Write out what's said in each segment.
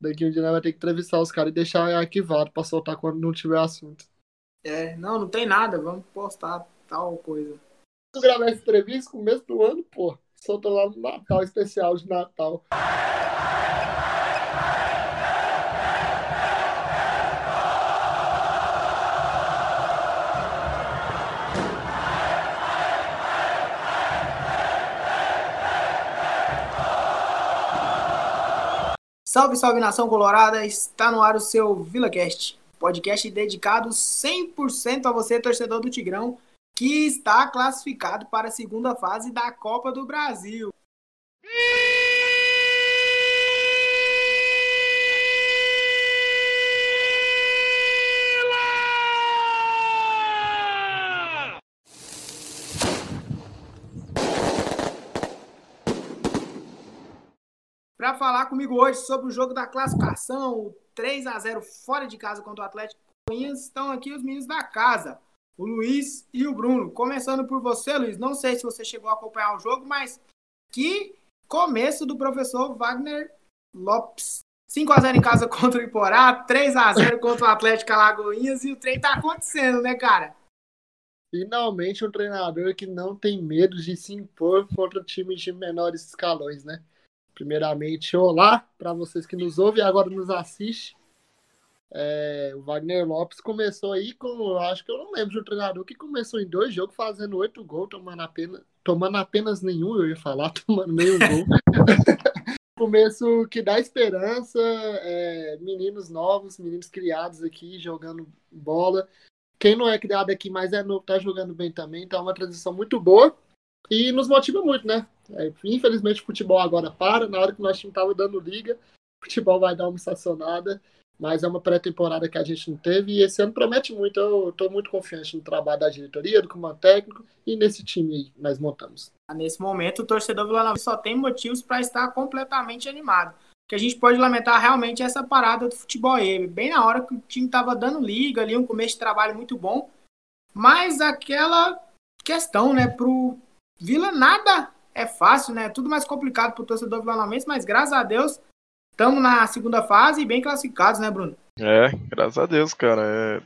Daqui um dia nós vai ter que entrevistar os caras e deixar arquivado pra soltar quando não tiver assunto. É, não, não tem nada, vamos postar tal coisa. Tu gravar essa entrevista no começo do ano, pô. Solta lá no Natal, especial de Natal. Salve, salve nação colorada! Está no ar o seu VilaCast, podcast dedicado 100% a você, torcedor do Tigrão, que está classificado para a segunda fase da Copa do Brasil. Para falar comigo hoje sobre o jogo da classificação, 3 a 0 fora de casa contra o Atlético Goianiense, estão aqui os meninos da casa, o Luiz e o Bruno. Começando por você, Luiz, não sei se você chegou a acompanhar o jogo, mas que começo do professor Wagner Lopes. 5 a 0 em casa contra o Iporá, 3 a 0 contra o Atlético Alagoinhas e o trem tá acontecendo, né, cara? Finalmente um treinador que não tem medo de se impor contra times de menores escalões, né? Primeiramente, olá para vocês que nos ouvem e agora nos assistem. É, o Wagner Lopes começou aí com, acho que eu não lembro de um treinador que começou em dois jogos fazendo oito gols, tomando apenas, tomando apenas nenhum, eu ia falar, tomando nenhum gol. Começo que dá esperança, é, meninos novos, meninos criados aqui jogando bola. Quem não é criado aqui, mas é novo, tá jogando bem também, é uma transição muito boa e nos motiva muito, né? É, infelizmente o futebol agora para, na hora que nosso time estava dando liga, o futebol vai dar uma estacionada, mas é uma pré-temporada que a gente não teve e esse ano promete muito. Eu estou muito confiante no trabalho da diretoria, do comando técnico e nesse time que nós montamos. Nesse momento, o torcedor Vila só tem motivos para estar completamente animado. O que a gente pode lamentar realmente essa parada do futebol aí. Bem na hora que o time estava dando liga ali, um começo de trabalho muito bom, mas aquela questão, né, pro Vila nada é fácil, né? Tudo mais complicado para o torcedor vilanovense, mas graças a Deus estamos na segunda fase e bem classificados, né, Bruno? É, graças a Deus, cara. É...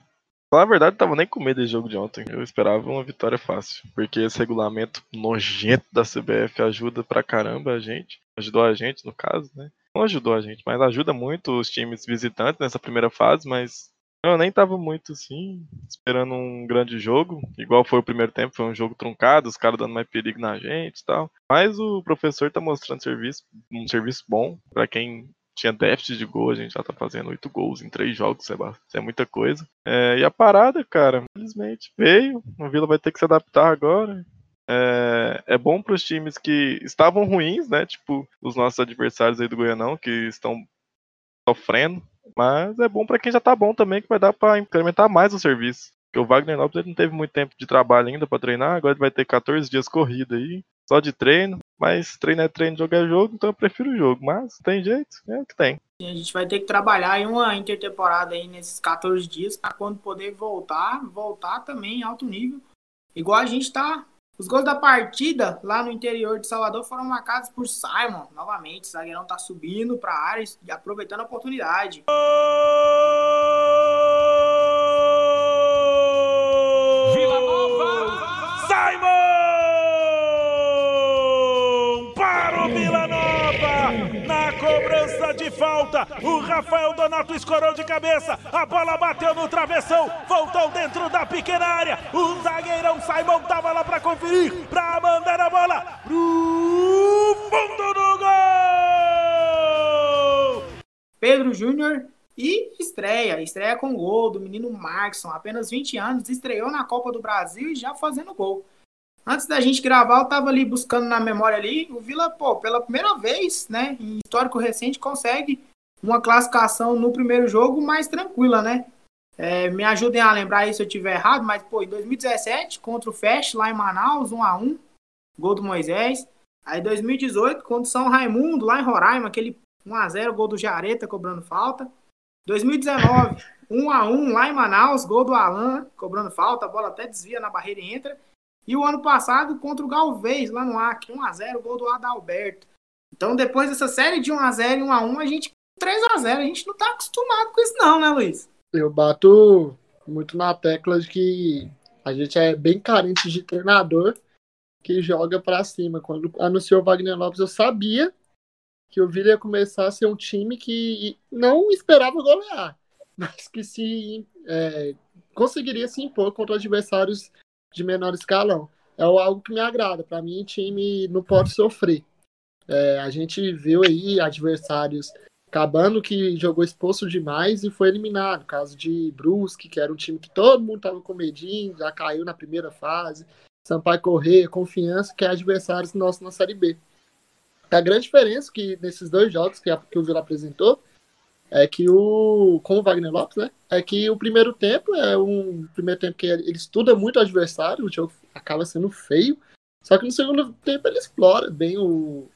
Na verdade, tava nem com medo desse jogo de ontem. Eu esperava uma vitória fácil. Porque esse regulamento nojento da CBF ajuda pra caramba a gente. Ajudou a gente, no caso, né? Não ajudou a gente, mas ajuda muito os times visitantes nessa primeira fase, mas eu nem tava muito assim, esperando um grande jogo, igual foi o primeiro tempo, foi um jogo truncado, os caras dando mais perigo na gente e tal. Mas o professor tá mostrando serviço, um serviço bom para quem tinha déficit de gol, a gente já tá fazendo oito gols em três jogos, isso é, é muita coisa. É, e a parada, cara, infelizmente veio, a Vila vai ter que se adaptar agora. É, é bom para os times que estavam ruins, né? Tipo os nossos adversários aí do Goianão, que estão sofrendo mas é bom para quem já tá bom também, que vai dar para incrementar mais o serviço. Porque o Wagner Lopes ele não teve muito tempo de trabalho ainda para treinar, agora ele vai ter 14 dias corrida aí, só de treino. Mas treino é treino, jogo é jogo, então eu prefiro o jogo. Mas tem jeito, é que tem. A gente vai ter que trabalhar em uma intertemporada aí nesses 14 dias para quando poder voltar, voltar também em alto nível. Igual a gente tá os gols da partida lá no interior de Salvador foram marcados por Simon. Novamente, o zagueirão tá subindo para a área e aproveitando a oportunidade. Falta, o Rafael Donato escorou de cabeça, a bola bateu no travessão, voltou dentro da pequena área, o zagueirão Simon tava lá para conferir, para mandar a bola pro fundo do gol! Pedro Júnior e estreia, estreia com gol do menino Markson, apenas 20 anos, estreou na Copa do Brasil e já fazendo gol. Antes da gente gravar, eu tava ali buscando na memória ali, o Vila, pô, pela primeira vez, né, em histórico recente, consegue uma classificação no primeiro jogo mais tranquila, né? É, me ajudem a lembrar aí se eu tiver errado, mas, pô, em 2017, contra o Fest, lá em Manaus, 1 a 1 gol do Moisés. Aí 2018, contra o São Raimundo, lá em Roraima, aquele 1x0, gol do Jareta cobrando falta. 2019, 1x1 lá em Manaus, gol do Alan cobrando falta, a bola até desvia na barreira e entra. E o ano passado contra o Galvez, lá no Acre, 1x0, gol do Adalberto. Então, depois dessa série de 1x0 e 1x1, a gente 3x0. A gente não tá acostumado com isso, não, né, Luiz? Eu bato muito na tecla de que a gente é bem carente de treinador que joga para cima. Quando anunciou o Wagner Lopes, eu sabia que o Vila ia começar a ser um time que não esperava golear, mas que se é, conseguiria se impor contra adversários de menor escalão. É algo que me agrada. Para mim, time não pode sofrer. É, a gente viu aí adversários acabando que jogou exposto demais e foi eliminado. caso de Brusque, que era um time que todo mundo estava com medinho, já caiu na primeira fase. Sampaio Correia, Confiança, que é adversários nossos na Série B. A grande diferença que nesses dois jogos que, a, que o Vila apresentou é que o com o Wagner Lopes, né? É que o primeiro tempo é um primeiro tempo que ele estuda muito o adversário, o jogo acaba sendo feio. Só que no segundo tempo ele explora bem o,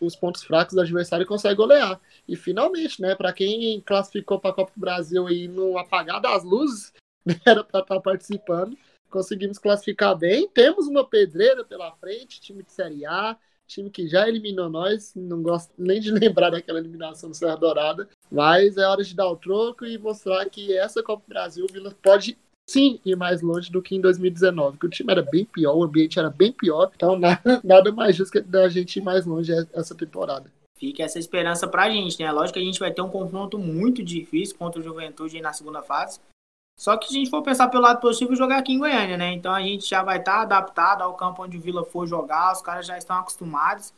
os pontos fracos do adversário e consegue golear. E finalmente, né, para quem classificou para a Copa do Brasil aí no apagar das luzes, né, era para estar tá participando, conseguimos classificar bem. Temos uma pedreira pela frente, time de Série A, time que já eliminou nós, não gosto nem de lembrar daquela eliminação do Serra Dourada, mas é hora de dar o troco e mostrar que essa Copa do Brasil o Vila pode sim ir mais longe do que em 2019, que o time era bem pior, o ambiente era bem pior, então nada, nada mais justo que da gente ir mais longe essa temporada. Fica essa esperança pra gente, né? Lógico que a gente vai ter um confronto muito difícil contra o Juventude na segunda fase, só que se a gente for pensar pelo lado positivo, jogar aqui em Goiânia, né? Então a gente já vai estar tá adaptado ao campo onde o Vila for jogar, os caras já estão acostumados.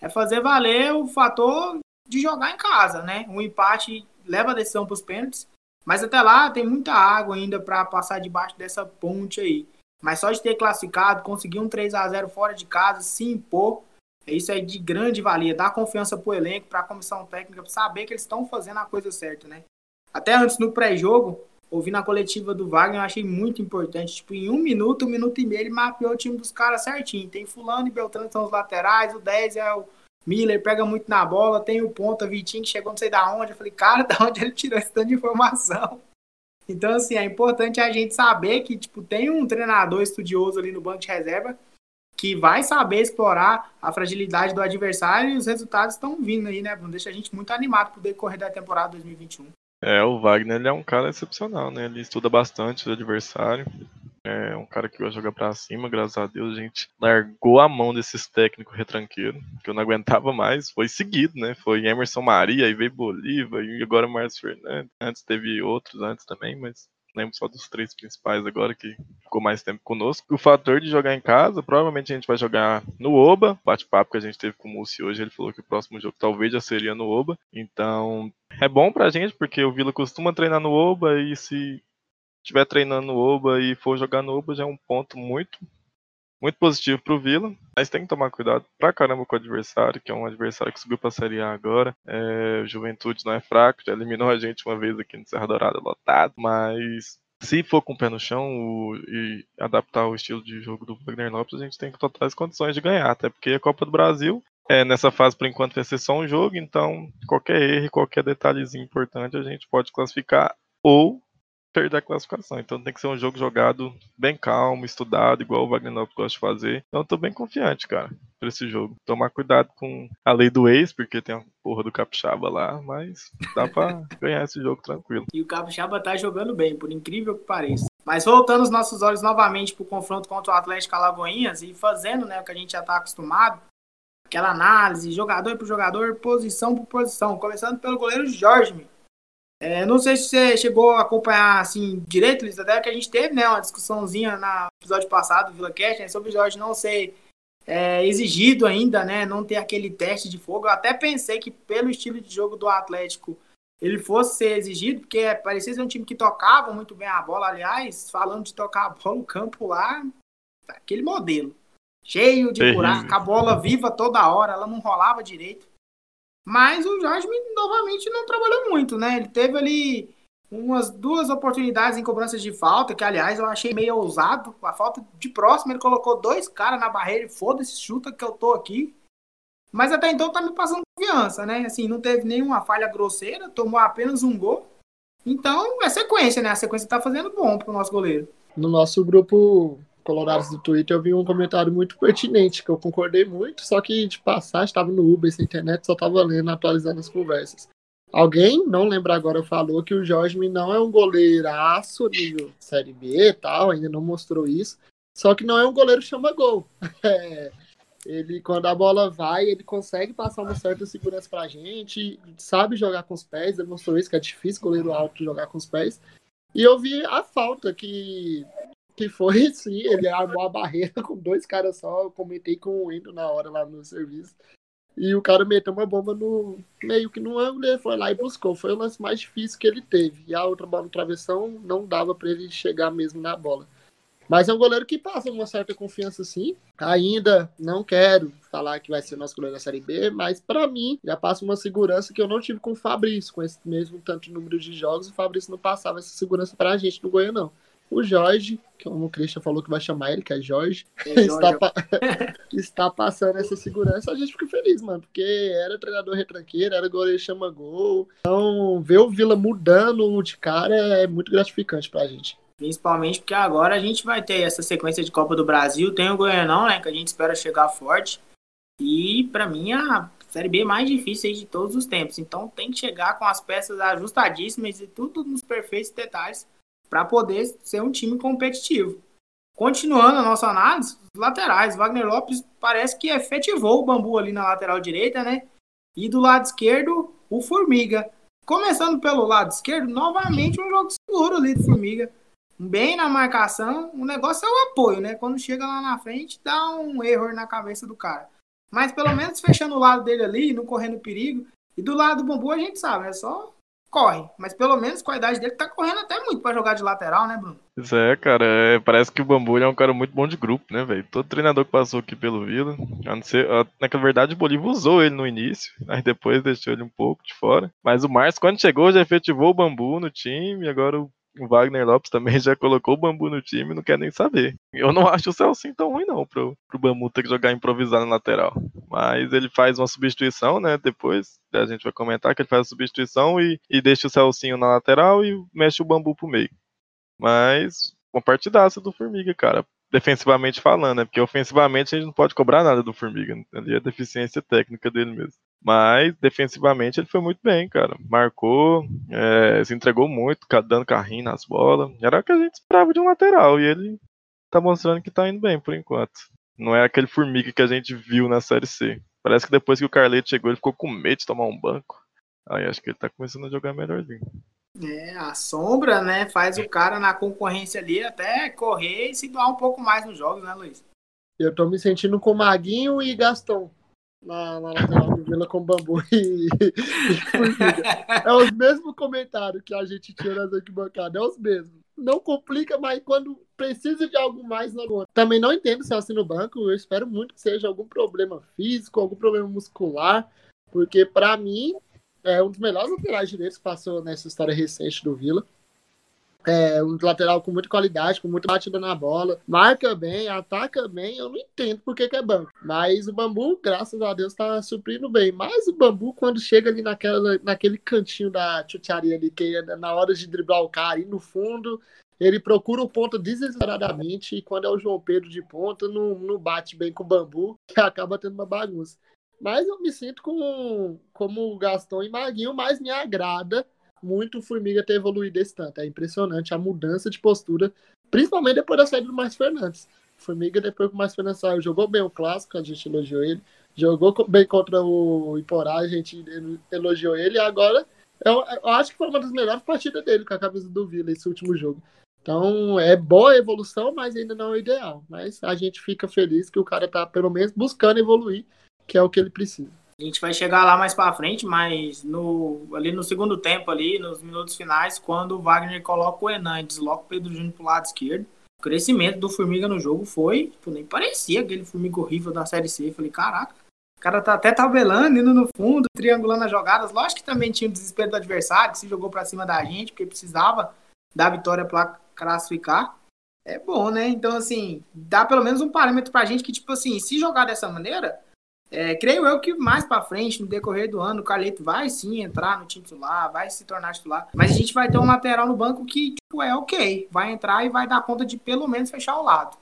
É fazer valer o fator de jogar em casa, né? Um empate leva a decisão para os pênaltis, mas até lá tem muita água ainda para passar debaixo dessa ponte aí. Mas só de ter classificado, conseguir um 3 a 0 fora de casa, se impor, isso é de grande valia. Dar confiança para o elenco, para a comissão técnica, para saber que eles estão fazendo a coisa certa, né? Até antes no pré-jogo, ouvindo a coletiva do Wagner, eu achei muito importante. Tipo, em um minuto, um minuto e meio, ele mapeou o time dos caras certinho. Tem Fulano e Beltrano são os laterais, o 10 é o Miller, pega muito na bola, tem o ponta, Vitinho, que chegou não sei da onde. Eu falei, cara, da onde ele tirou esse tanto de informação? Então, assim, é importante a gente saber que, tipo, tem um treinador estudioso ali no banco de reserva que vai saber explorar a fragilidade do adversário e os resultados estão vindo aí, né, Bruno? Deixa a gente muito animado pro decorrer da temporada 2021. É, o Wagner ele é um cara excepcional, né? Ele estuda bastante o adversário. É um cara que vai jogar pra cima, graças a Deus. A gente largou a mão desses técnicos retranqueiros, que eu não aguentava mais. Foi seguido, né? Foi Emerson Maria, aí veio Bolívar, e agora Márcio Fernandes. Antes teve outros antes também, mas lembro só dos três principais agora que ficou mais tempo conosco. O fator de jogar em casa, provavelmente a gente vai jogar no Oba. Bate-papo que a gente teve com o Múcio hoje, ele falou que o próximo jogo talvez já seria no Oba. Então, é bom pra gente, porque o Vila costuma treinar no Oba e se estiver treinando no Oba e for jogar no Oba já é um ponto muito muito positivo pro Vila, mas tem que tomar cuidado pra caramba com o adversário, que é um adversário que subiu pra Série A agora. É, Juventude não é fraco, já eliminou a gente uma vez aqui no Serra Dourada lotado, mas se for com o pé no chão o, e adaptar o estilo de jogo do Wagner Lopes, a gente tem totais condições de ganhar, até porque a Copa do Brasil é, nessa fase, por enquanto, vai ser só um jogo, então qualquer erro, qualquer detalhezinho importante a gente pode classificar ou perder a classificação. Então tem que ser um jogo jogado bem calmo, estudado, igual o Wagner gosta de fazer. Então eu tô bem confiante, cara, pra esse jogo. Tomar cuidado com a lei do ex, porque tem a porra do Capixaba lá, mas dá pra ganhar esse jogo tranquilo. E o Capixaba tá jogando bem, por incrível que pareça. Mas voltando os nossos olhos novamente pro confronto contra o Atlético Alagoinhas e fazendo né, o que a gente já tá acostumado, aquela análise, jogador por jogador, posição por posição, começando pelo goleiro Jorge, é, não sei se você chegou a acompanhar assim direito, Luiz, até que a gente teve né, uma discussãozinha no episódio passado do VilaCast né, sobre o Jorge não ser é, exigido ainda, né, não ter aquele teste de fogo. Eu até pensei que pelo estilo de jogo do Atlético ele fosse ser exigido, porque parecia ser um time que tocava muito bem a bola. Aliás, falando de tocar a bola, o campo lá, aquele modelo, cheio de buraco, a bola viva toda hora, ela não rolava direito. Mas o Jorge novamente não trabalhou muito, né? Ele teve ali umas duas oportunidades em cobranças de falta, que aliás eu achei meio ousado. A falta de próximo, ele colocou dois caras na barreira e foda-se, chuta que eu tô aqui. Mas até então tá me passando confiança, né? Assim, não teve nenhuma falha grosseira, tomou apenas um gol. Então é sequência, né? A sequência tá fazendo bom pro nosso goleiro. No nosso grupo Colorados do Twitter, eu vi um comentário muito pertinente, que eu concordei muito, só que de passagem estava no Uber, sem internet, só estava lendo, atualizando as conversas. Alguém, não lembro agora, falou que o Jorge não é um goleiraço nível Série B e tal, ainda não mostrou isso. Só que não é um goleiro chama gol. É, ele, quando a bola vai, ele consegue passar uma certa segurança pra gente, sabe jogar com os pés, ele mostrou isso, que é difícil goleiro alto jogar com os pés. E eu vi a falta que, que foi, sim, ele armou a barreira com dois caras só, eu comentei com o Endo na hora lá no serviço. E o cara meteu uma bomba no meio que no ângulo, ele foi lá e buscou. Foi o lance mais difícil que ele teve. E a outra bola no travessão não dava para ele chegar mesmo na bola. Mas é um goleiro que passa uma certa confiança, sim. Ainda não quero falar que vai ser nosso goleiro da Série B, mas para mim já passa uma segurança que eu não tive com o Fabrício, com esse mesmo tanto de número de jogos. O Fabrício não passava essa segurança pra gente no Goiânia, não. O Jorge, como o Christian falou que vai chamar ele, que é Jorge, é. Está, pa... está, passando essa segurança, a gente fica feliz, mano, porque era treinador retranqueiro, era goleiro chama gol. Então, ver o Vila mudando de cara é muito gratificante pra gente. Principalmente porque agora a gente vai ter essa sequência de Copa do Brasil. Tem o Goianão, né? Que a gente espera chegar forte. E para mim a Série B mais difícil de todos os tempos. Então tem que chegar com as peças ajustadíssimas e tudo nos perfeitos detalhes para poder ser um time competitivo. Continuando a nossa análise, laterais. Wagner Lopes parece que efetivou o bambu ali na lateral direita, né? E do lado esquerdo, o Formiga. Começando pelo lado esquerdo, novamente um jogo seguro ali do Formiga bem na marcação, o negócio é o apoio, né? Quando chega lá na frente, dá um erro na cabeça do cara. Mas pelo menos fechando o lado dele ali, não correndo perigo. E do lado do Bambu a gente sabe, é só corre. Mas pelo menos com a idade dele, tá correndo até muito para jogar de lateral, né, Bruno? Isso é, cara. É, parece que o Bambu é um cara muito bom de grupo, né, velho? Todo treinador que passou aqui pelo Vila, a não ser, a, na verdade, o Bolívar usou ele no início, aí depois deixou ele um pouco de fora. Mas o Márcio, quando chegou, já efetivou o Bambu no time, agora o o Wagner Lopes também já colocou o Bambu no time, não quer nem saber. Eu não acho o Celcinho tão ruim não, pro, pro Bambu ter que jogar improvisado na lateral. Mas ele faz uma substituição, né, depois a gente vai comentar que ele faz a substituição e, e deixa o Celcinho na lateral e mexe o Bambu pro meio. Mas uma partidaça do Formiga, cara. Defensivamente falando, né? Porque ofensivamente a gente não pode cobrar nada do Formiga. Ali é deficiência técnica dele mesmo. Mas defensivamente ele foi muito bem, cara. Marcou, é, se entregou muito, dando carrinho nas bolas. Era o que a gente esperava de um lateral. E ele tá mostrando que tá indo bem por enquanto. Não é aquele formiga que a gente viu na Série C. Parece que depois que o Carleto chegou, ele ficou com medo de tomar um banco. Aí acho que ele tá começando a jogar melhorzinho. É, a sombra, né, faz o cara na concorrência ali até correr e se doar um pouco mais nos jogos, né, Luiz? Eu tô me sentindo com Maguinho e Gastão na, na lateral do Vila com bambu e, e É os mesmos comentários que a gente tinha nas arquibancadas, é os mesmos. Não complica, mas quando precisa de algo mais na conta. Também não entendo se é assim no banco, eu espero muito que seja algum problema físico, algum problema muscular, porque para mim é um dos melhores laterais direitos que passou nessa história recente do Vila. É um lateral com muita qualidade, com muita batida na bola, marca bem, ataca bem. Eu não entendo por que, que é banco. Mas o Bambu, graças a Deus, tá suprindo bem. Mas o Bambu, quando chega ali naquela, naquele cantinho da chucharia ali, que é na hora de driblar o cara, e no fundo, ele procura o ponto desesperadamente. E quando é o João Pedro de ponta, não, não bate bem com o Bambu, que acaba tendo uma bagunça. Mas eu me sinto com, como o Gastão e Maguinho, mas me agrada muito o Formiga ter evoluído esse tanto. É impressionante a mudança de postura, principalmente depois da saída do Márcio Fernandes. Formiga, depois que o Márcio Fernandes saiu, jogou bem o clássico, a gente elogiou ele. Jogou bem contra o Iporá, a gente elogiou ele. E agora, eu, eu acho que foi uma das melhores partidas dele com a camisa do Vila, esse último jogo. Então, é boa a evolução, mas ainda não é o ideal. Mas a gente fica feliz que o cara tá, pelo menos, buscando evoluir, que é o que ele precisa. A gente vai chegar lá mais para frente, mas no, ali no segundo tempo, ali, nos minutos finais, quando o Wagner coloca o Enan e desloca o Pedro Júnior pro lado esquerdo, o crescimento do Formiga no jogo foi, tipo, nem parecia aquele Formiga horrível da Série C. Eu falei, caraca, o cara tá até tabelando, indo no fundo, triangulando as jogadas. Lógico que também tinha o desespero do adversário, que se jogou para cima da gente, porque precisava da vitória para classificar. É bom, né? Então, assim, dá pelo menos um parâmetro pra gente que, tipo assim, se jogar dessa maneira, é, creio eu que mais para frente, no decorrer do ano, o Carleto vai sim entrar no time titular, vai se tornar titular. Mas a gente vai ter um lateral no banco que tipo, é ok. Vai entrar e vai dar conta de pelo menos fechar o lado.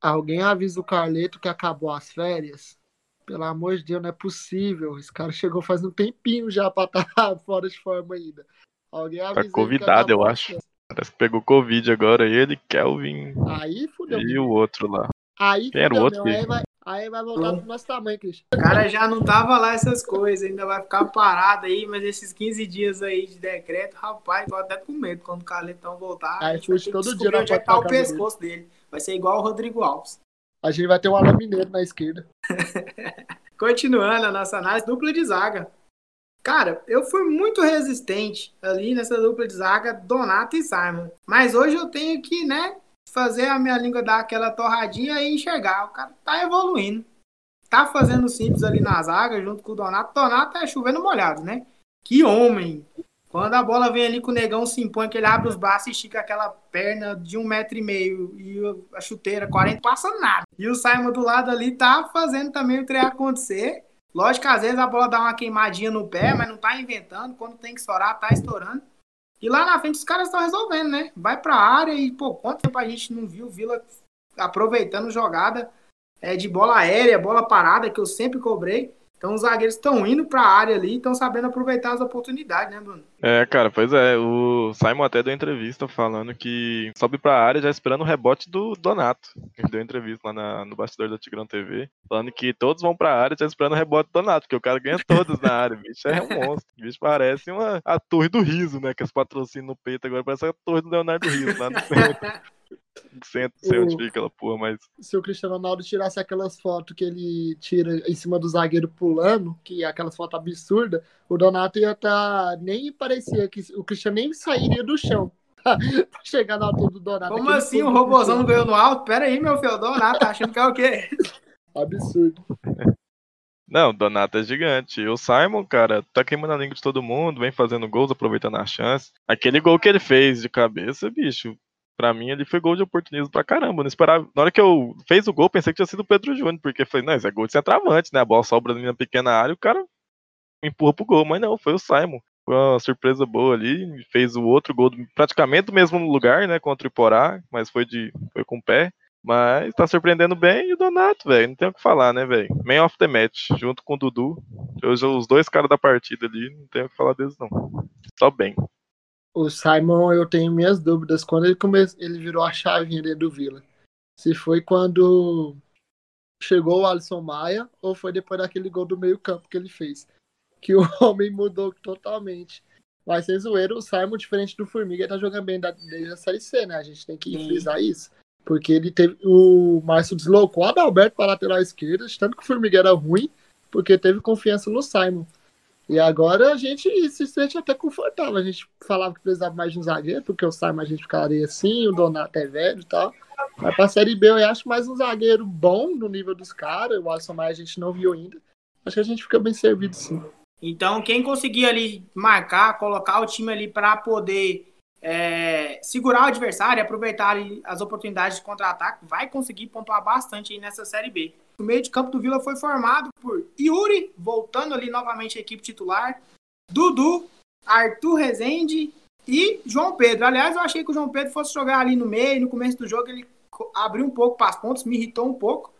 Alguém avisa o Carleto que acabou as férias? Pelo amor de Deus, não é possível. Esse cara chegou faz um tempinho já pra estar tá fora de forma ainda. Alguém Tá convidado, eu acho. Parece que pegou Covid agora, ele, Kelvin. Aí fudeu. E o outro lá. Aí era outro? Aí vai, aí vai voltar pro nosso tamanho, Cristian. O cara já não tava lá essas coisas, ainda vai ficar parado aí, mas esses 15 dias aí de decreto, rapaz, tô até com medo quando o Carletão voltar. Aí fute todo dia onde é que tá o pescoço dele. dele. Vai ser igual o Rodrigo Alves. A gente vai ter um Alan Mineiro na esquerda. Continuando a nossa análise, dupla de zaga. Cara, eu fui muito resistente ali nessa dupla de zaga, Donato e Simon. Mas hoje eu tenho que, né, fazer a minha língua dar aquela torradinha e enxergar. O cara tá evoluindo. Tá fazendo simples ali na zaga, junto com o Donato. Donato é chovendo molhado, né? Que homem! Quando a bola vem ali com o negão se impõe, que ele abre os braços e estica aquela perna de um metro e meio e a chuteira 40, passa nada. E o Simon do lado ali tá fazendo também o trem acontecer. Lógico que às vezes a bola dá uma queimadinha no pé, mas não tá inventando. Quando tem que estourar, tá estourando. E lá na frente os caras estão resolvendo, né? Vai pra área e, pô, quanto tempo a gente não viu o Vila aproveitando jogada é, de bola aérea, bola parada, que eu sempre cobrei. Então os zagueiros estão indo para a área ali, estão sabendo aproveitar as oportunidades, né, Bruno? É, cara, pois é. O Simon até deu entrevista falando que sobe para a área já esperando o rebote do Donato. Ele deu entrevista lá na, no bastidor da Tigrão TV, falando que todos vão para a área já esperando o rebote do Donato, porque o cara ganha todos na área. Bicho é um monstro. O bicho parece uma, a torre do riso, né? Que os patrocínios no peito agora parece a torre do Leonardo Riso lá no centro. Sei onde fica aquela porra, mas. Se o Cristiano Ronaldo tirasse aquelas fotos que ele tira em cima do zagueiro pulando, que é aquelas fotos absurdas, o Donato ia estar. Tá... Nem parecia que o Cristiano nem sairia do chão. pra chegar na altura do Donato. Como assim? O robôzão não ganhou no alto? Pera aí, meu filho. O Donato tá achando que é o quê? Absurdo. Não, o Donato é gigante. E o Simon, cara, tá queimando a língua de todo mundo, vem fazendo gols, aproveitando a chance. Aquele gol que ele fez de cabeça, bicho, Pra mim, ele foi gol de oportunismo pra caramba. Não esperava. Na hora que eu fez o gol, pensei que tinha sido o Pedro Júnior, porque foi, não, isso é gol de centroavante, né? A bola sobra na minha pequena área, o cara empurra pro gol. Mas não, foi o Simon. Foi uma surpresa boa ali. Fez o outro gol praticamente do mesmo lugar, né? Contra o Iporá, mas foi de. foi com o pé. Mas tá surpreendendo bem e o Donato, velho. Não tem o que falar, né, velho? Man of the match, junto com o Dudu. Os dois caras da partida ali, não tem o que falar deles, não. Só bem o Simon, eu tenho minhas dúvidas quando ele come... ele virou a chavinha dentro do Vila. Se foi quando chegou o Alisson Maia ou foi depois daquele gol do meio-campo que ele fez. Que o homem mudou totalmente. Mas sem zoeira, o Simon, diferente do Formiga, tá jogando bem desde a Série C, né? A gente tem que frisar isso. Porque ele teve. O Márcio deslocou o Adalberto para lateral esquerda, tanto que o Formiga era ruim, porque teve confiança no Simon. E agora a gente se sente até confortável. A gente falava que precisava mais de um zagueiro, porque o Simon a gente ficaria assim, o Donato é velho e tal. Mas pra Série B eu acho mais um zagueiro bom no nível dos caras. O Alisson Maia a gente não viu ainda. Acho que a gente fica bem servido sim. Então, quem conseguir ali marcar, colocar o time ali para poder é, segurar o adversário, aproveitar as oportunidades de contra-ataque, vai conseguir pontuar bastante aí nessa Série B. O meio de campo do Vila foi formado por Yuri, voltando ali novamente à equipe titular, Dudu, Arthur Rezende e João Pedro. Aliás, eu achei que o João Pedro fosse jogar ali no meio, no começo do jogo ele abriu um pouco para as pontas, me irritou um pouco.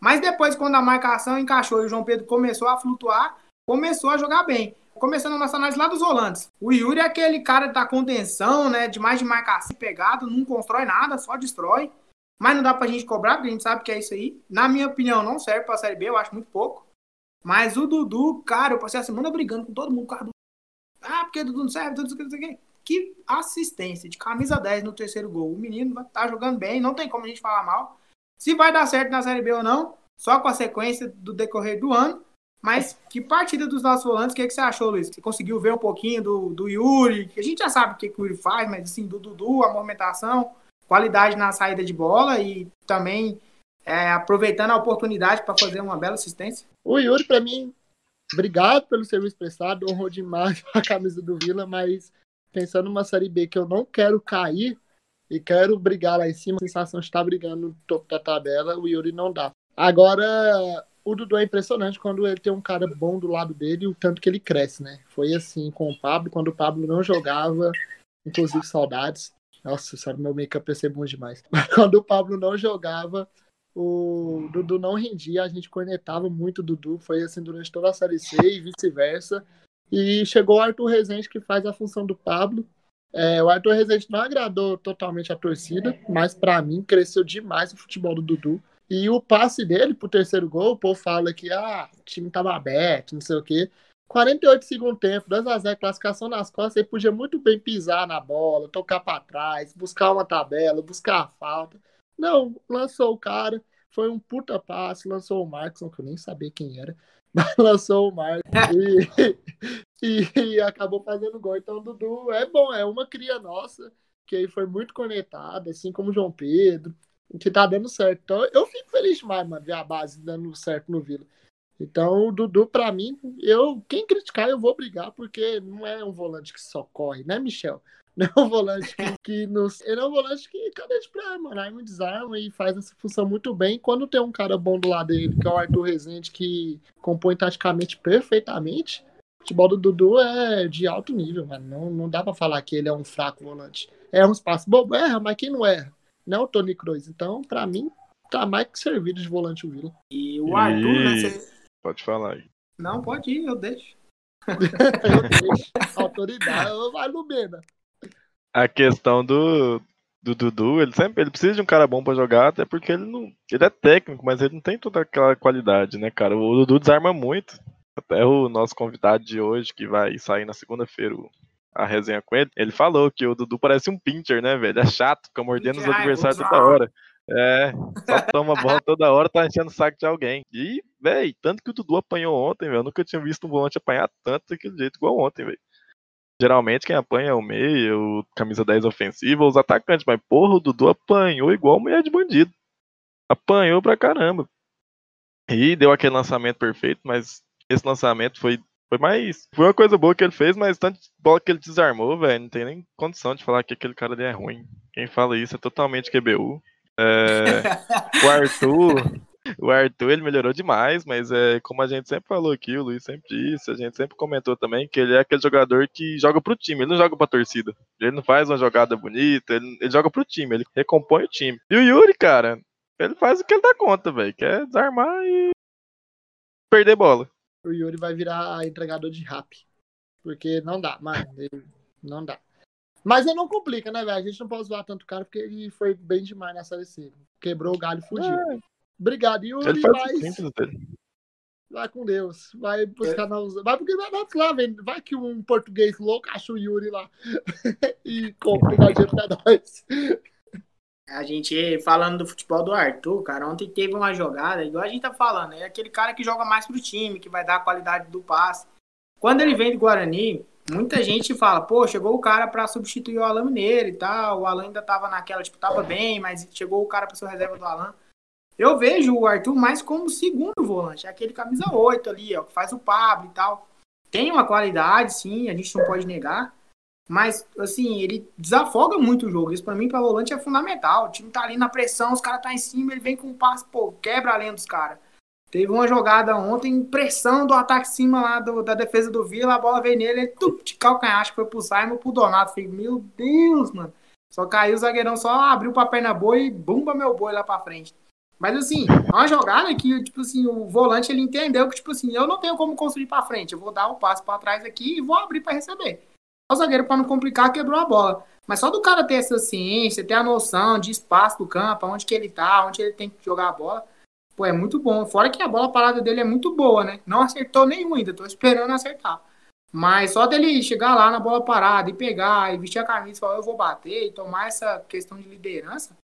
Mas depois, quando a marcação encaixou e o João Pedro começou a flutuar, começou a jogar bem. Começando a nossa análise lá dos volantes. O Yuri é aquele cara da contenção, né? De mais de marcação pegado, não constrói nada, só destrói. Mas não dá pra gente cobrar, porque a gente sabe que é isso aí. Na minha opinião, não serve pra Série B, eu acho muito pouco. Mas o Dudu, cara, eu passei a semana brigando com todo mundo do. Ah, porque o Dudu não serve, tudo isso, aqui. Que assistência de camisa 10 no terceiro gol. O menino tá jogando bem, não tem como a gente falar mal. Se vai dar certo na Série B ou não, só com a sequência do decorrer do ano. Mas que partida dos nossos volantes, o que, que você achou, Luiz? Você conseguiu ver um pouquinho do, do Yuri? A gente já sabe o que, que o Yuri faz, mas assim, do Dudu, a movimentação qualidade na saída de bola e também é, aproveitando a oportunidade para fazer uma bela assistência. O Yuri, para mim, obrigado pelo serviço prestado, honrou demais a camisa do Vila, mas pensando numa Série B que eu não quero cair e quero brigar lá em cima, a sensação de estar brigando no topo da tabela, o Yuri não dá. Agora, o Dudu é impressionante quando ele tem um cara bom do lado dele, o tanto que ele cresce, né? Foi assim com o Pablo, quando o Pablo não jogava, inclusive saudades. Nossa, sabe, meu make-up ia ser bom demais. Mas quando o Pablo não jogava, o Dudu não rendia, a gente conectava muito o Dudu, foi assim durante toda a Série C e vice-versa. E chegou o Arthur Rezende, que faz a função do Pablo. É, o Arthur Rezende não agradou totalmente a torcida, mas para mim cresceu demais o futebol do Dudu. E o passe dele pro terceiro gol, o povo fala que ah, o time tava aberto, não sei o quê. 48 segundo tempo, 2 a 0 classificação nas costas, ele podia muito bem pisar na bola, tocar para trás, buscar uma tabela, buscar a falta. Não, lançou o cara, foi um puta passe, lançou o Marcos, que eu nem sabia quem era, mas lançou o Marcos e, e, e, acabou fazendo gol. Então, Dudu é bom, é uma cria nossa, que aí foi muito conectada, assim como o João Pedro, que tá dando certo. Então, eu fico feliz demais, mano, ver a base dando certo no Vila. Então, o Dudu, para mim, eu quem criticar, eu vou brigar, porque não é um volante que só corre, né, Michel? Não é um volante que, que nos. Ele é um volante que cadê de praia, mano? Aí me desarma e faz essa função muito bem. Quando tem um cara bom do lado dele, que é o Arthur Rezende, que compõe taticamente perfeitamente, o futebol do Dudu é de alto nível, mano. Não, não dá para falar que ele é um fraco volante. É um espaço bobo, erra, mas quem não erra? Não é o Tony Cruz. Então, para mim, tá mais que servido de volante o Vila. E o Arthur, né? Cê... Pode falar aí. Não, pode ir, eu deixo. eu deixo. Autoridade, vai no Bena. A questão do, do Dudu, ele sempre ele precisa de um cara bom para jogar, até porque ele não. Ele é técnico, mas ele não tem toda aquela qualidade, né, cara? O Dudu desarma muito. Até o nosso convidado de hoje, que vai sair na segunda-feira a resenha com ele, ele falou que o Dudu parece um pincher, né, velho? É chato, fica mordendo os adversários toda hora. É, só toma bola toda hora, tá enchendo o saco de alguém. E, velho, tanto que o Dudu apanhou ontem, velho. Eu nunca tinha visto um volante apanhar tanto daquele jeito igual ontem, velho. Geralmente quem apanha é o meio, o camisa 10 ofensiva, os atacantes, mas porra, o Dudu apanhou igual mulher de bandido. Apanhou pra caramba. E deu aquele lançamento perfeito, mas esse lançamento foi, foi mais. Foi uma coisa boa que ele fez, mas tanto bola que ele desarmou, velho. Não tem nem condição de falar que aquele cara ali é ruim. Quem fala isso é totalmente QBU. É, o Arthur, o Arthur ele melhorou demais, mas é como a gente sempre falou aqui, o Luiz sempre disse, a gente sempre comentou também que ele é aquele jogador que joga pro time, ele não joga pra torcida. Ele não faz uma jogada bonita, ele, ele joga pro time, ele recompõe o time. E o Yuri, cara, ele faz o que ele dá conta, velho, que é desarmar e perder bola. O Yuri vai virar entregador de rap. Porque não dá, mano. Não dá. Mas ele não complica, né, velho? A gente não pode zoar tanto o cara porque ele foi bem demais nessa LC. Quebrou o galho e fugiu. É. Obrigado, Yuri. Ele mas... Vai com Deus. Vai buscar é. na Vai porque vai lá, velho. Vai que um português louco acha o Yuri lá. e compra o dinheiro pra nós. A gente, falando do futebol do Arthur, cara, ontem teve uma jogada, igual a gente tá falando, é aquele cara que joga mais pro time, que vai dar a qualidade do passe. Quando ele vem do Guarani, muita gente fala, pô, chegou o cara para substituir o Alan Mineiro e tal. O Alan ainda tava naquela, tipo, tava bem, mas chegou o cara para ser reserva do Alan. Eu vejo o Arthur mais como segundo volante, é aquele camisa 8 ali, ó, que faz o Pablo e tal. Tem uma qualidade, sim, a gente não pode negar. Mas, assim, ele desafoga muito o jogo. Isso para mim, para volante, é fundamental. O time tá ali na pressão, os caras tá em cima, ele vem com o passe, pô, quebra a linha dos caras. Teve uma jogada ontem, pressão do ataque em cima lá do, da defesa do Vila, a bola veio nele, ele tup, de calcanhar, acho que foi pro Simon, pro Donato. Falei, meu Deus, mano. Só caiu o zagueirão, só abriu pra perna boa e bumba meu boi lá pra frente. Mas assim, é uma jogada que, tipo assim, o volante ele entendeu que, tipo assim, eu não tenho como construir pra frente. Eu vou dar um passo pra trás aqui e vou abrir pra receber. O zagueiro, pra não complicar, quebrou a bola. Mas só do cara ter essa ciência, ter a noção de espaço do campo, onde que ele tá, onde ele tem que jogar a bola Pô, é muito bom. Fora que a bola parada dele é muito boa, né? Não acertou nenhum ainda, tô esperando acertar. Mas só dele chegar lá na bola parada e pegar e vestir a camisa e falar, eu vou bater e tomar essa questão de liderança,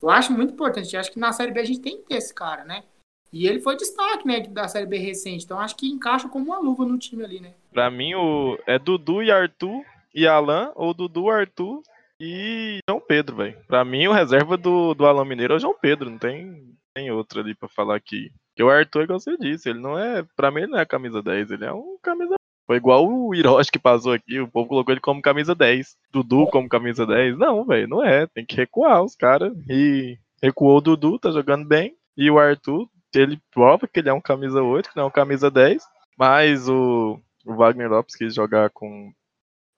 eu acho muito importante. Eu acho que na Série B a gente tem que ter esse cara, né? E ele foi destaque, né, da Série B recente. Então acho que encaixa como uma luva no time ali, né? Pra mim, o... é Dudu e Arthur e Alan, ou Dudu, Arthur e João Pedro, velho. Pra mim, o reserva do, do Alan Mineiro é o João Pedro. Não tem, tem outro ali para falar aqui. Porque o Arthur, igual você disse, ele não é. Pra mim, ele não é camisa 10, ele é um camisa. Foi igual o Hiroshi que passou aqui, o povo colocou ele como camisa 10. Dudu como camisa 10. Não, velho, não é. Tem que recuar os caras. E recuou o Dudu, tá jogando bem. E o Arthur, ele prova que ele é um camisa 8, que não é um camisa 10. Mas o, o Wagner Lopes quis jogar com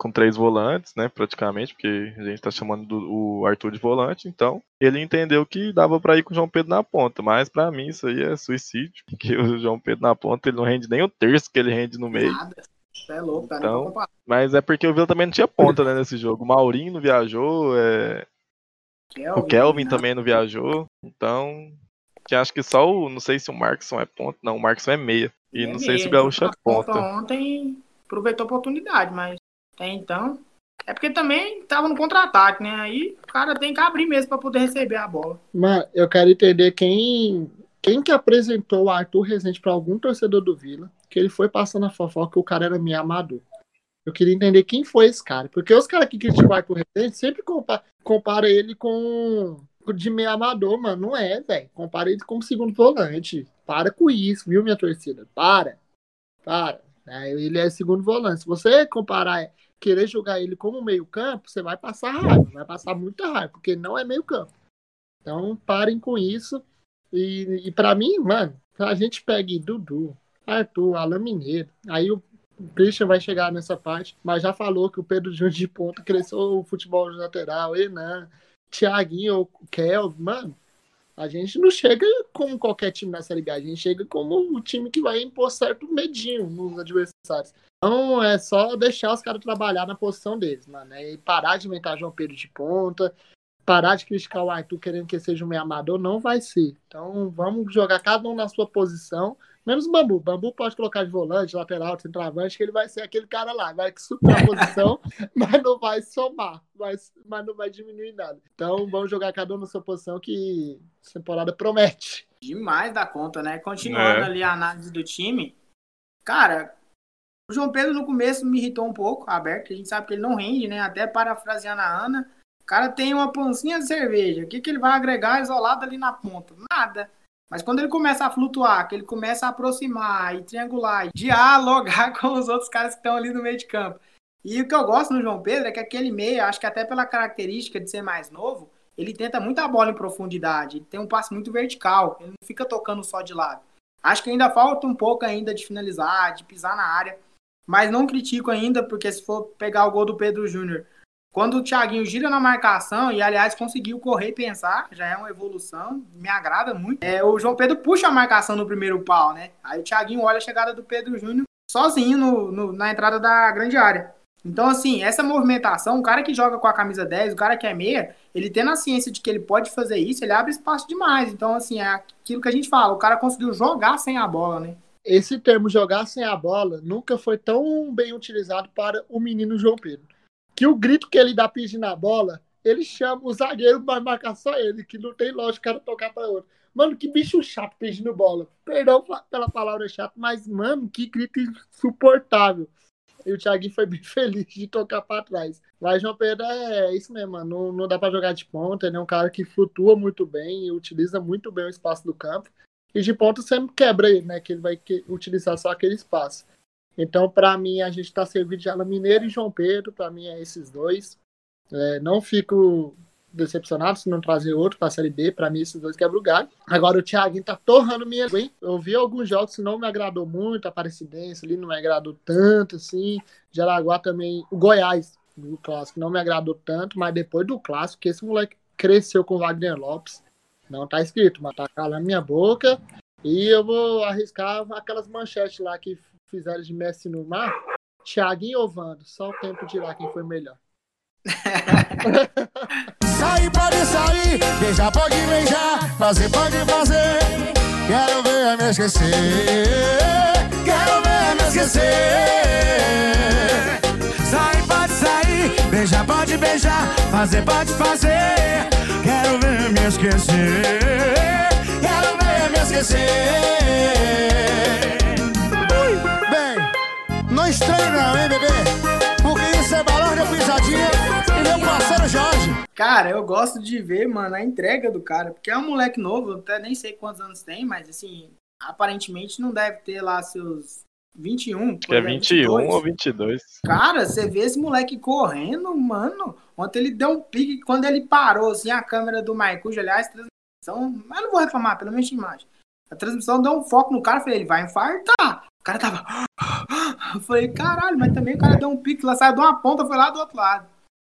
com três volantes, né, praticamente, porque a gente tá chamando do, o Arthur de volante, então ele entendeu que dava para ir com o João Pedro na ponta, mas para mim isso aí é suicídio, porque o João Pedro na ponta ele não rende nem o terço que ele rende no meio. Nada. É louco, cara. Então. Mas é porque o Vila também não tinha ponta, né, nesse jogo. O Maurinho não viajou, é, o Kelvin né? também não viajou, então que acho que só o, não sei se o Markson é ponta, não, o Markson é meia. E É não sei se o. Gaúcho é ponta. Ontem aproveitou a oportunidade, mas até então. É porque também tava no contra-ataque, né? Aí o cara tem que abrir mesmo pra poder receber a bola. Mano, eu quero entender quem, quem que apresentou o Arthur Rezende pra algum torcedor do Vila, que ele foi passando a fofoca que o cara era meio amador. Eu queria entender quem foi esse cara. Porque os caras que criticam o Arthur Rezende sempre compa compara ele com de meio amador, mano. Não é, velho. Compara ele como segundo volante. Para com isso, viu, minha torcida? Para. Para. É, ele é segundo volante. Se você comparar, querer jogar ele como meio campo, você vai passar raiva. Vai passar muita raiva, porque não é meio campo. Então, parem com isso. E, e para mim, mano, a gente pega Dudu, Arthur, Alan Mineiro. Aí o Christian vai chegar nessa parte, mas já falou que o Pedro Júnior de ponta cresceu o futebol lateral, Enan, Thiaguinho, o Kelvin, mano. A gente não chega como qualquer time na Série B, a gente chega como o time que vai impor certo medinho nos adversários. Então é só deixar os caras trabalhar na posição deles, mano. E parar de inventar João Pedro de ponta, parar de criticar o Arthur querendo que seja um meio amador, não vai ser. Então vamos jogar cada um na sua posição, menos o Bambu. Bambu pode colocar de volante, lateral, centroavante, que ele vai ser aquele cara lá, vai suprir a posição, mas não vai somar, mas, mas não vai diminuir nada. Então vamos jogar cada um na sua posição que essa temporada promete. Demais da conta, né? Continuando É. ali a análise do time. Cara, o João Pedro no começo me irritou um pouco, aberto, que a gente sabe que ele não rende, né? Até parafraseando a Ana. O cara tem uma pancinha de cerveja. O que, que ele vai agregar isolado ali na ponta? Nada. Mas quando ele começa a flutuar, que ele começa a aproximar e triangular, e dialogar com os outros caras que estão ali no meio de campo. E o que eu gosto no João Pedro é que aquele meio, acho que até pela característica de ser mais novo, ele tenta muita bola em profundidade, ele tem um passe muito vertical, ele não fica tocando só de lado. Acho que ainda falta um pouco ainda de finalizar, de pisar na área, mas não critico ainda, porque se for pegar o gol do Pedro Júnior, quando o Thiaguinho gira na marcação, e aliás conseguiu correr e pensar, já é uma evolução, me agrada muito. É, o João Pedro puxa a marcação no primeiro pau, né? Aí o Thiaguinho olha a chegada do Pedro Júnior sozinho no- no- na entrada da grande área. Então, assim, essa movimentação, o cara que joga com a camisa 10, o cara que é meia, ele tendo a ciência de que ele pode fazer isso, ele abre espaço demais. Então, assim, é aquilo que a gente fala, o cara conseguiu jogar sem a bola, né? Esse termo jogar sem a bola nunca foi tão bem utilizado para o menino João Pedro. Que o grito que ele dá pedindo a bola, ele chama o zagueiro para marcar só ele, que não tem lógica o tocar para outro. Mano, que bicho chato pedindo bola. Perdão pela palavra chato, mas, mano, que grito insuportável. E o Thiaguinho foi bem feliz de tocar para trás. Mas João Pedro é isso mesmo, mano. Não, não dá para jogar de ponta. Ele é um cara que flutua muito bem e utiliza muito bem o espaço do campo. E de ponta sempre quebra ele, né? Que ele vai utilizar só aquele espaço. Então, para mim, a gente está servido de Alan Mineiro e João Pedro. Para mim, é esses dois. É, não fico decepcionado se não trazer outro para a Série B. Para mim, esses dois quebram o galho. Agora, o Thiaguinho tá torrando minha hein? Eu vi alguns jogos que não me agradou muito. A Aparecidense ali não me agradou tanto, assim. Jaraguá também. O Goiás, o clássico, não me agradou tanto. Mas depois do clássico, que esse moleque cresceu com o Wagner Lopes. Não tá escrito, mas tá calando minha boca. E eu vou arriscar aquelas manchetes lá que fizeram de Messi no mar. Thiaguinho ou Vando? Só o tempo dirá quem foi melhor. Sair pode sair, beijar pode beijar, fazer pode fazer. Quero ver me esquecer, quero ver me esquecer. Sair pode sair, beijar pode beijar, fazer pode fazer. Quero ver me esquecer, quero ver me esquecer. Não estranho não, hein, bebê? Porque isso é balão de pisadinha e meu parceiro Jorge. Cara, eu gosto de ver, mano, a entrega do cara, porque é um moleque novo, eu até nem sei quantos anos tem, mas assim, aparentemente não deve ter lá seus 21. Que é por aí, 21 22. ou 22. Cara, você vê esse moleque correndo, mano. Ontem ele deu um pique quando ele parou, assim, a câmera do Maicujo, aliás, transmissão. Mas não vou reclamar, pelo menos de imagem. A transmissão deu um foco no cara, eu falei, ele vai infartar. O cara tava. Eu falei, caralho, mas também o cara deu um pique lá, saiu de uma ponta, foi lá do outro lado.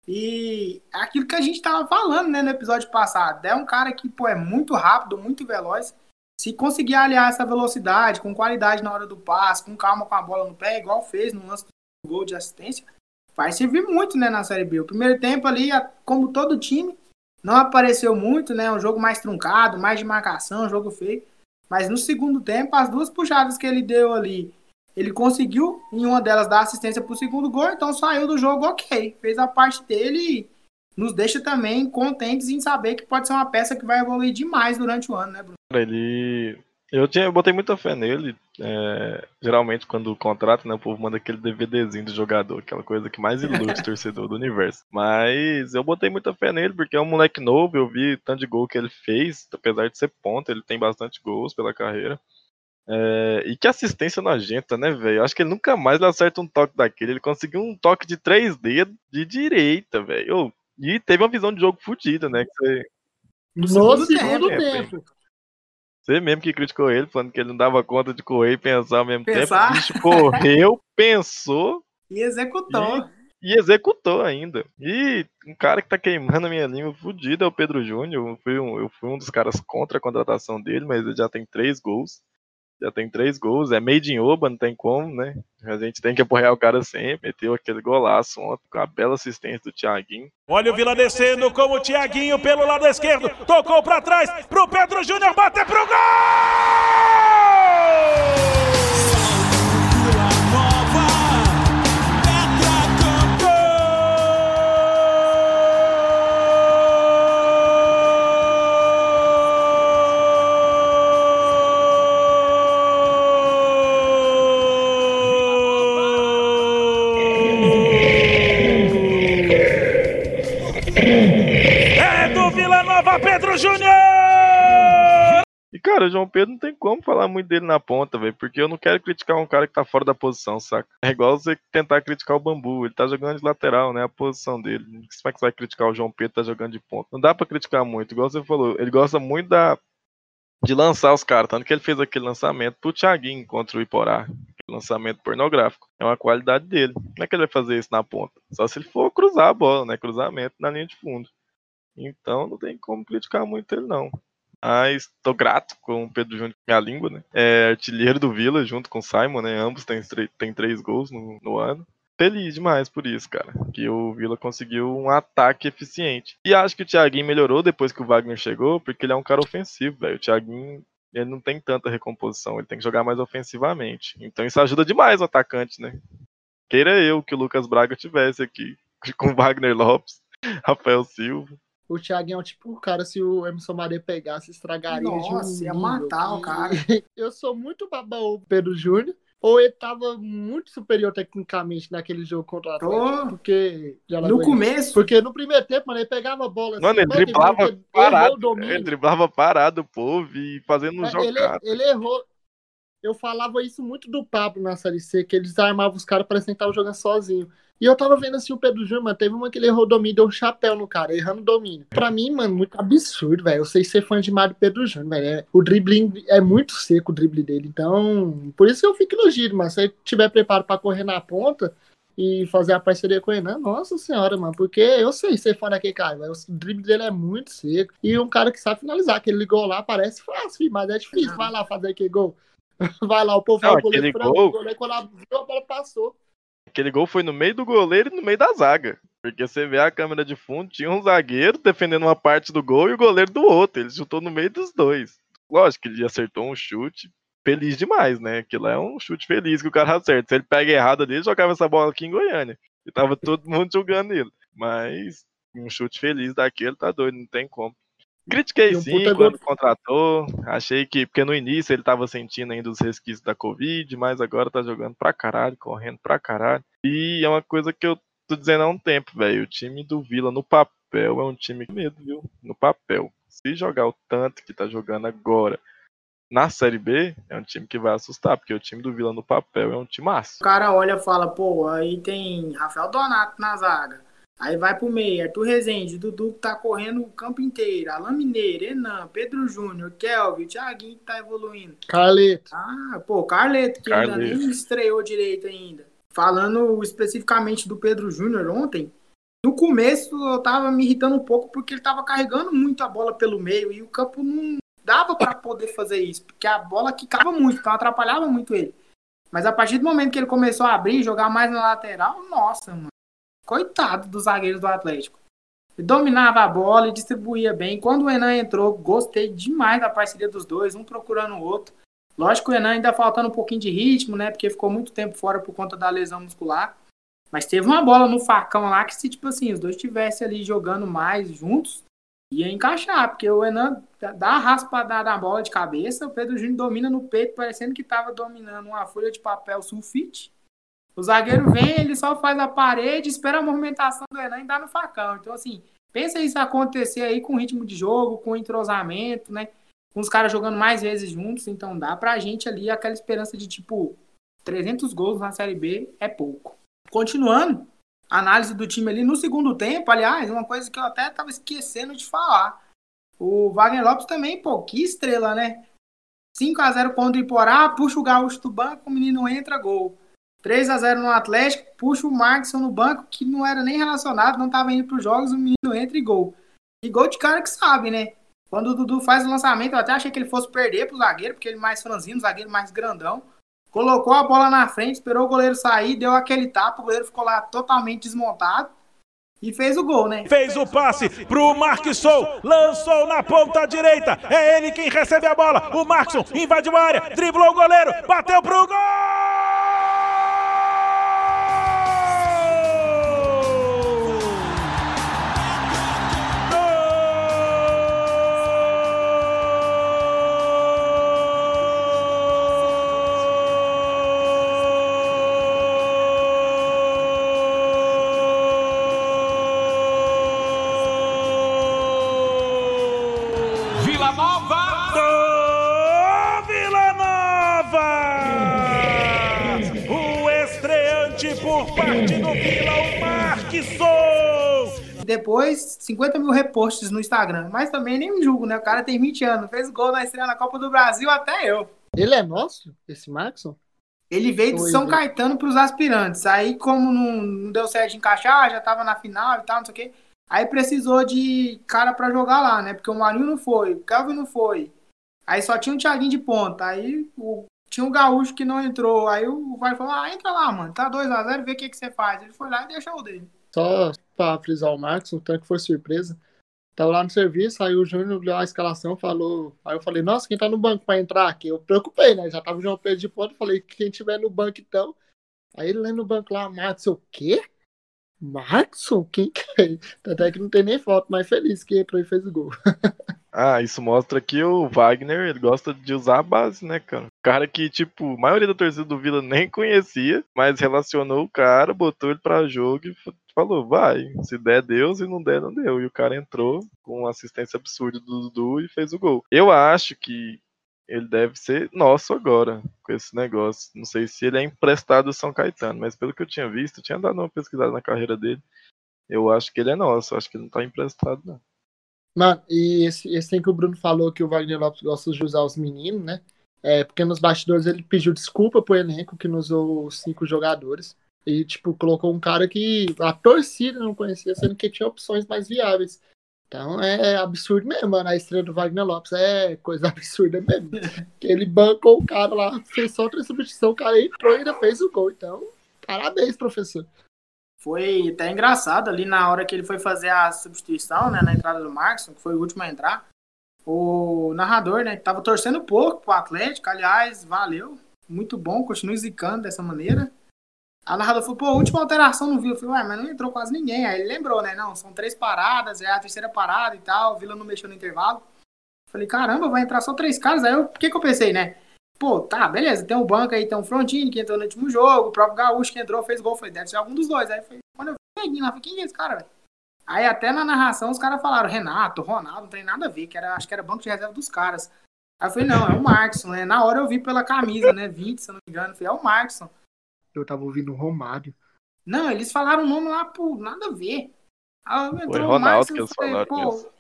E é aquilo que a gente tava falando, né, no episódio passado. É um cara que, pô, é muito rápido, muito veloz. Se conseguir aliar essa velocidade com qualidade na hora do passe, com calma com a bola no pé, igual fez no lance do gol de assistência, vai servir muito, né, na Série B. O primeiro tempo ali, como todo time, não apareceu muito, né? Um jogo mais truncado, mais de marcação, um jogo feio. Mas no segundo tempo, as duas puxadas que ele deu ali, ele conseguiu em uma delas dar assistência para o segundo gol, então saiu do jogo ok. Fez a parte dele e nos deixa também contentes em saber que pode ser uma peça que vai evoluir demais durante o ano, né, Bruno? Ele. Eu, tinha, eu botei muita fé nele. É, geralmente, quando contrata, né, o povo manda aquele DVDzinho do jogador, aquela coisa que mais ilude o torcedor do universo. Mas eu botei muita fé nele, porque é um moleque novo, eu vi tanto de gol que ele fez, apesar de ser ponta, ele tem bastante gols pela carreira. É, e que assistência nojenta, né, velho? Acho que ele nunca mais acerta um toque daquele. Ele conseguiu um toque de três dedos de direita, velho. E teve uma visão de jogo fodida, né? Que você... No, segundo, segundo tempo. tempo. Você mesmo que criticou ele, falando que ele não dava conta de correr e pensar ao mesmo pensar. tempo. O bicho correu, pensou. E executou. E, e, executou ainda. E um cara que tá queimando a minha língua fudido é o Pedro Júnior. Eu fui, um, eu fui um dos caras contra a contratação dele, mas ele já tem três gols já tem três gols, é made in Oba, não tem como, né? A gente tem que apoiar o cara sempre. Meteu aquele golaço ontem com a bela assistência do Thiaguinho. Olha o Vila descendo com o Thiaguinho pelo lado esquerdo, tocou para trás pro Pedro Júnior bater pro gol! Pedro Júnior! E, cara, o João Pedro não tem como falar muito dele na ponta, velho, porque eu não quero criticar um cara que tá fora da posição, saca? É igual você tentar criticar o Bambu, ele tá jogando de lateral, né, a posição dele. Como é que você vai criticar o João Pedro tá jogando de ponta? Não dá pra criticar muito, igual você falou, ele gosta muito da de lançar os caras, tanto que ele fez aquele lançamento pro Thiaguinho contra o Iporá, lançamento pornográfico. É uma qualidade dele. Como é que ele vai fazer isso na ponta? Só se ele for cruzar a bola, né, cruzamento na linha de fundo. Então não tem como criticar muito ele, não. Mas tô grato com o Pedro Júnior, minha língua, né? É artilheiro do Vila, junto com o Simon, né? Ambos têm, têm três gols no, no ano. Feliz demais por isso, cara. Que o Vila conseguiu um ataque eficiente. E acho que o Thiaguinho melhorou depois que o Wagner chegou, porque ele é um cara ofensivo, velho. O Thiaguinho ele não tem tanta recomposição, ele tem que jogar mais ofensivamente. Então isso ajuda demais o atacante, né? Queira eu que o Lucas Braga tivesse aqui com Wagner Lopes, Rafael Silva o Thiaguinho é tipo o cara, se o Emerson Maria pegasse, estragaria Nossa, de um ia matar o cara. Eu sou muito babão Pedro Júnior. Ou ele tava muito superior tecnicamente naquele jogo contra o Atlético, porque... No começo? Porque no primeiro tempo, mano, ele pegava a bola assim, Mano, ele driblava ele parado, ele driblava parado, povo, e fazendo um é, jogo. Ele, ele errou, eu falava isso muito do Pablo na Série C, que eles armavam os caras para sentar o jogando sozinho. E eu tava vendo assim o Pedro Júnior, mano, teve uma que ele errou o domínio, deu um chapéu no cara, errando o domínio. Pra mim, mano, muito absurdo, velho. Eu sei ser fã de Mário Pedro Júnior, velho. É, o dribbling é muito seco, o drible dele. Então, por isso eu fico elogio, mas se ele tiver preparo para correr na ponta e fazer a parceria com o Renan, nossa senhora, mano, porque eu sei ser fã daquele cara, velho. O drible dele é muito seco. E um cara que sabe finalizar, aquele ligou lá parece fácil, mas é difícil. Vai lá fazer aquele gol. Vai lá, o povo vai o goleiro gol... o goleiro quando abriu, a bola passou. Aquele gol foi no meio do goleiro e no meio da zaga. Porque você vê a câmera de fundo, tinha um zagueiro defendendo uma parte do gol e o goleiro do outro. Ele chutou no meio dos dois. Lógico que ele acertou um chute feliz demais, né? Aquilo é um chute feliz que o cara acerta. Se ele pega errado ali, ele jogava essa bola aqui em Goiânia. E tava todo mundo jogando ele. Mas um chute feliz daquele tá doido, não tem como. Critiquei um sim quando contratou. Achei que, porque no início ele tava sentindo ainda os resquícios da Covid, mas agora tá jogando pra caralho, correndo pra caralho. E é uma coisa que eu tô dizendo há um tempo, velho. O time do Vila no papel é um time com medo, viu? No papel. Se jogar o tanto que tá jogando agora na Série B, é um time que vai assustar, porque o time do Vila no papel é um time massa. O cara olha e fala, pô, aí tem Rafael Donato na zaga. Aí vai pro meio, Arthur Rezende, Dudu que tá correndo o campo inteiro, Alain Mineiro, Enan, Pedro Júnior, Kelvin, Thiaguinho que tá evoluindo. Carleto. Ah, pô, Carleto, que ainda Carleto. nem estreou direito ainda. Falando especificamente do Pedro Júnior ontem, no começo eu tava me irritando um pouco porque ele tava carregando muito a bola pelo meio e o campo não dava pra poder fazer isso, porque a bola quicava muito, então atrapalhava muito ele. Mas a partir do momento que ele começou a abrir, jogar mais na lateral, nossa, mano. Coitado dos zagueiros do Atlético. Ele dominava a bola e distribuía bem. Quando o Enan entrou, gostei demais da parceria dos dois, um procurando o outro. Lógico que o Enan ainda faltando um pouquinho de ritmo, né? Porque ficou muito tempo fora por conta da lesão muscular. Mas teve uma bola no facão lá que se, tipo assim, os dois estivessem ali jogando mais juntos, ia encaixar. Porque o Enan dá a raspadada na bola de cabeça, o Pedro Júnior domina no peito, parecendo que tava dominando uma folha de papel sulfite. O zagueiro vem, ele só faz a parede, espera a movimentação do Enan e dá no facão. Então, assim, pensa isso acontecer aí com ritmo de jogo, com entrosamento, né? Com os caras jogando mais vezes juntos. Então, dá pra gente ali aquela esperança de, tipo, 300 gols na Série B é pouco. Continuando, análise do time ali no segundo tempo, aliás, uma coisa que eu até tava esquecendo de falar. O Wagner Lopes também, pô, que estrela, né? 5 a 0 contra o Iporá, puxa o Gaúcho do banco, o menino entra, gol. 3 a 0 no Atlético, puxa o Markson no banco, que não era nem relacionado, não estava indo para os jogos, o menino entra e gol. E gol de cara que sabe, né? Quando o Dudu faz o lançamento, eu até achei que ele fosse perder pro zagueiro, porque ele mais franzino, o zagueiro mais grandão. Colocou a bola na frente, esperou o goleiro sair, deu aquele tapa, o goleiro ficou lá totalmente desmontado e fez o gol, né? Fez o passe pro Marquinhos, lançou na ponta direita. É ele quem recebe a bola. O Marquinhos invadiu a área, driblou o goleiro, bateu pro gol! Depois, 50 mil repostes no Instagram. Mas também nem julgo, né? O cara tem 20 anos, fez gol na estreia na Copa do Brasil, até eu. Ele é nosso, esse Maxon? Ele veio de São Zé. Caetano para os aspirantes. Aí, como não, deu certo de encaixar, já tava na final e tal, não sei o quê. Aí precisou de cara para jogar lá, né? Porque o Marinho não foi, o Kelvin não foi. Aí só tinha o Thiaguinho de ponta. Aí o- tinha o Gaúcho que não entrou. Aí o vai falou: ah, entra lá, mano. Tá 2x0, vê o que, que você faz. Ele foi lá e deixou o dele. Só pra frisar o Maxon, tanto que foi surpresa. Tava lá no serviço, aí o Júnior olhou a escalação falou. Aí eu falei, nossa, quem tá no banco pra entrar aqui? Eu preocupei, né? Já tava o João Pedro de ponta, falei, quem tiver no banco então. Aí ele lendo no banco lá, Maxon, o quê? Maxon? Quem que é? Até que não tem nem foto, mas feliz que entrou e fez o gol. Ah, isso mostra que o Wagner ele gosta de usar a base, né, cara? Cara que, tipo, a maioria da torcida do Vila nem conhecia, mas relacionou o cara, botou ele pra jogo e fa- falou, vai, se der, Deus, e não der, não deu. E o cara entrou com uma assistência absurda do Dudu e fez o gol. Eu acho que ele deve ser nosso agora, com esse negócio. Não sei se ele é emprestado do São Caetano, mas pelo que eu tinha visto, eu tinha dado uma pesquisada na carreira dele. Eu acho que ele é nosso, acho que ele não tá emprestado, não. Mano, e esse, esse tem que o Bruno falou que o Wagner Lopes gosta de usar os meninos, né? É, porque nos bastidores ele pediu desculpa pro elenco que não usou cinco jogadores. E, tipo, colocou um cara que a torcida não conhecia, sendo que tinha opções mais viáveis. Então é absurdo mesmo, mano. A estreia do Wagner Lopes é coisa absurda mesmo. ele bancou o cara lá, fez só outra substituição, o cara entrou e ainda fez o gol. Então, parabéns, professor. Foi até engraçado ali na hora que ele foi fazer a substituição, né, na entrada do Marcos, que foi o último a entrar. O narrador, né, tava torcendo pouco pro Atlético, aliás, valeu, muito bom, continue zicando dessa maneira. A narrador falou, pô, última alteração no Vila. Eu falei, ué, mas não entrou quase ninguém. Aí ele lembrou, né, não, são três paradas, é a terceira parada e tal, o Vila não mexeu no intervalo. Falei, caramba, vai entrar só três caras. Aí o que que eu pensei, né? Pô, tá, beleza, tem um banco aí, tem um Frontini que entrou no último jogo, o próprio Gaúcho que entrou, fez gol. Falei, deve ser algum dos dois. Aí foi, quando eu neguinho lá, falei, quem é esse cara, velho? Aí até na narração os caras falaram, Renato, Ronaldo, não tem nada a ver, que era, acho que era banco de reserva dos caras. Aí eu falei, não, é o Markson, né? Na hora eu vi pela camisa, né? 20, se eu não me engano. Eu falei, é o Markson. Eu tava ouvindo o Romário. Não, eles falaram o nome lá, pô, nada a ver. Ah, Foi entrou o Ronaldo Márcio, que eu eles falei, falaram pô, isso.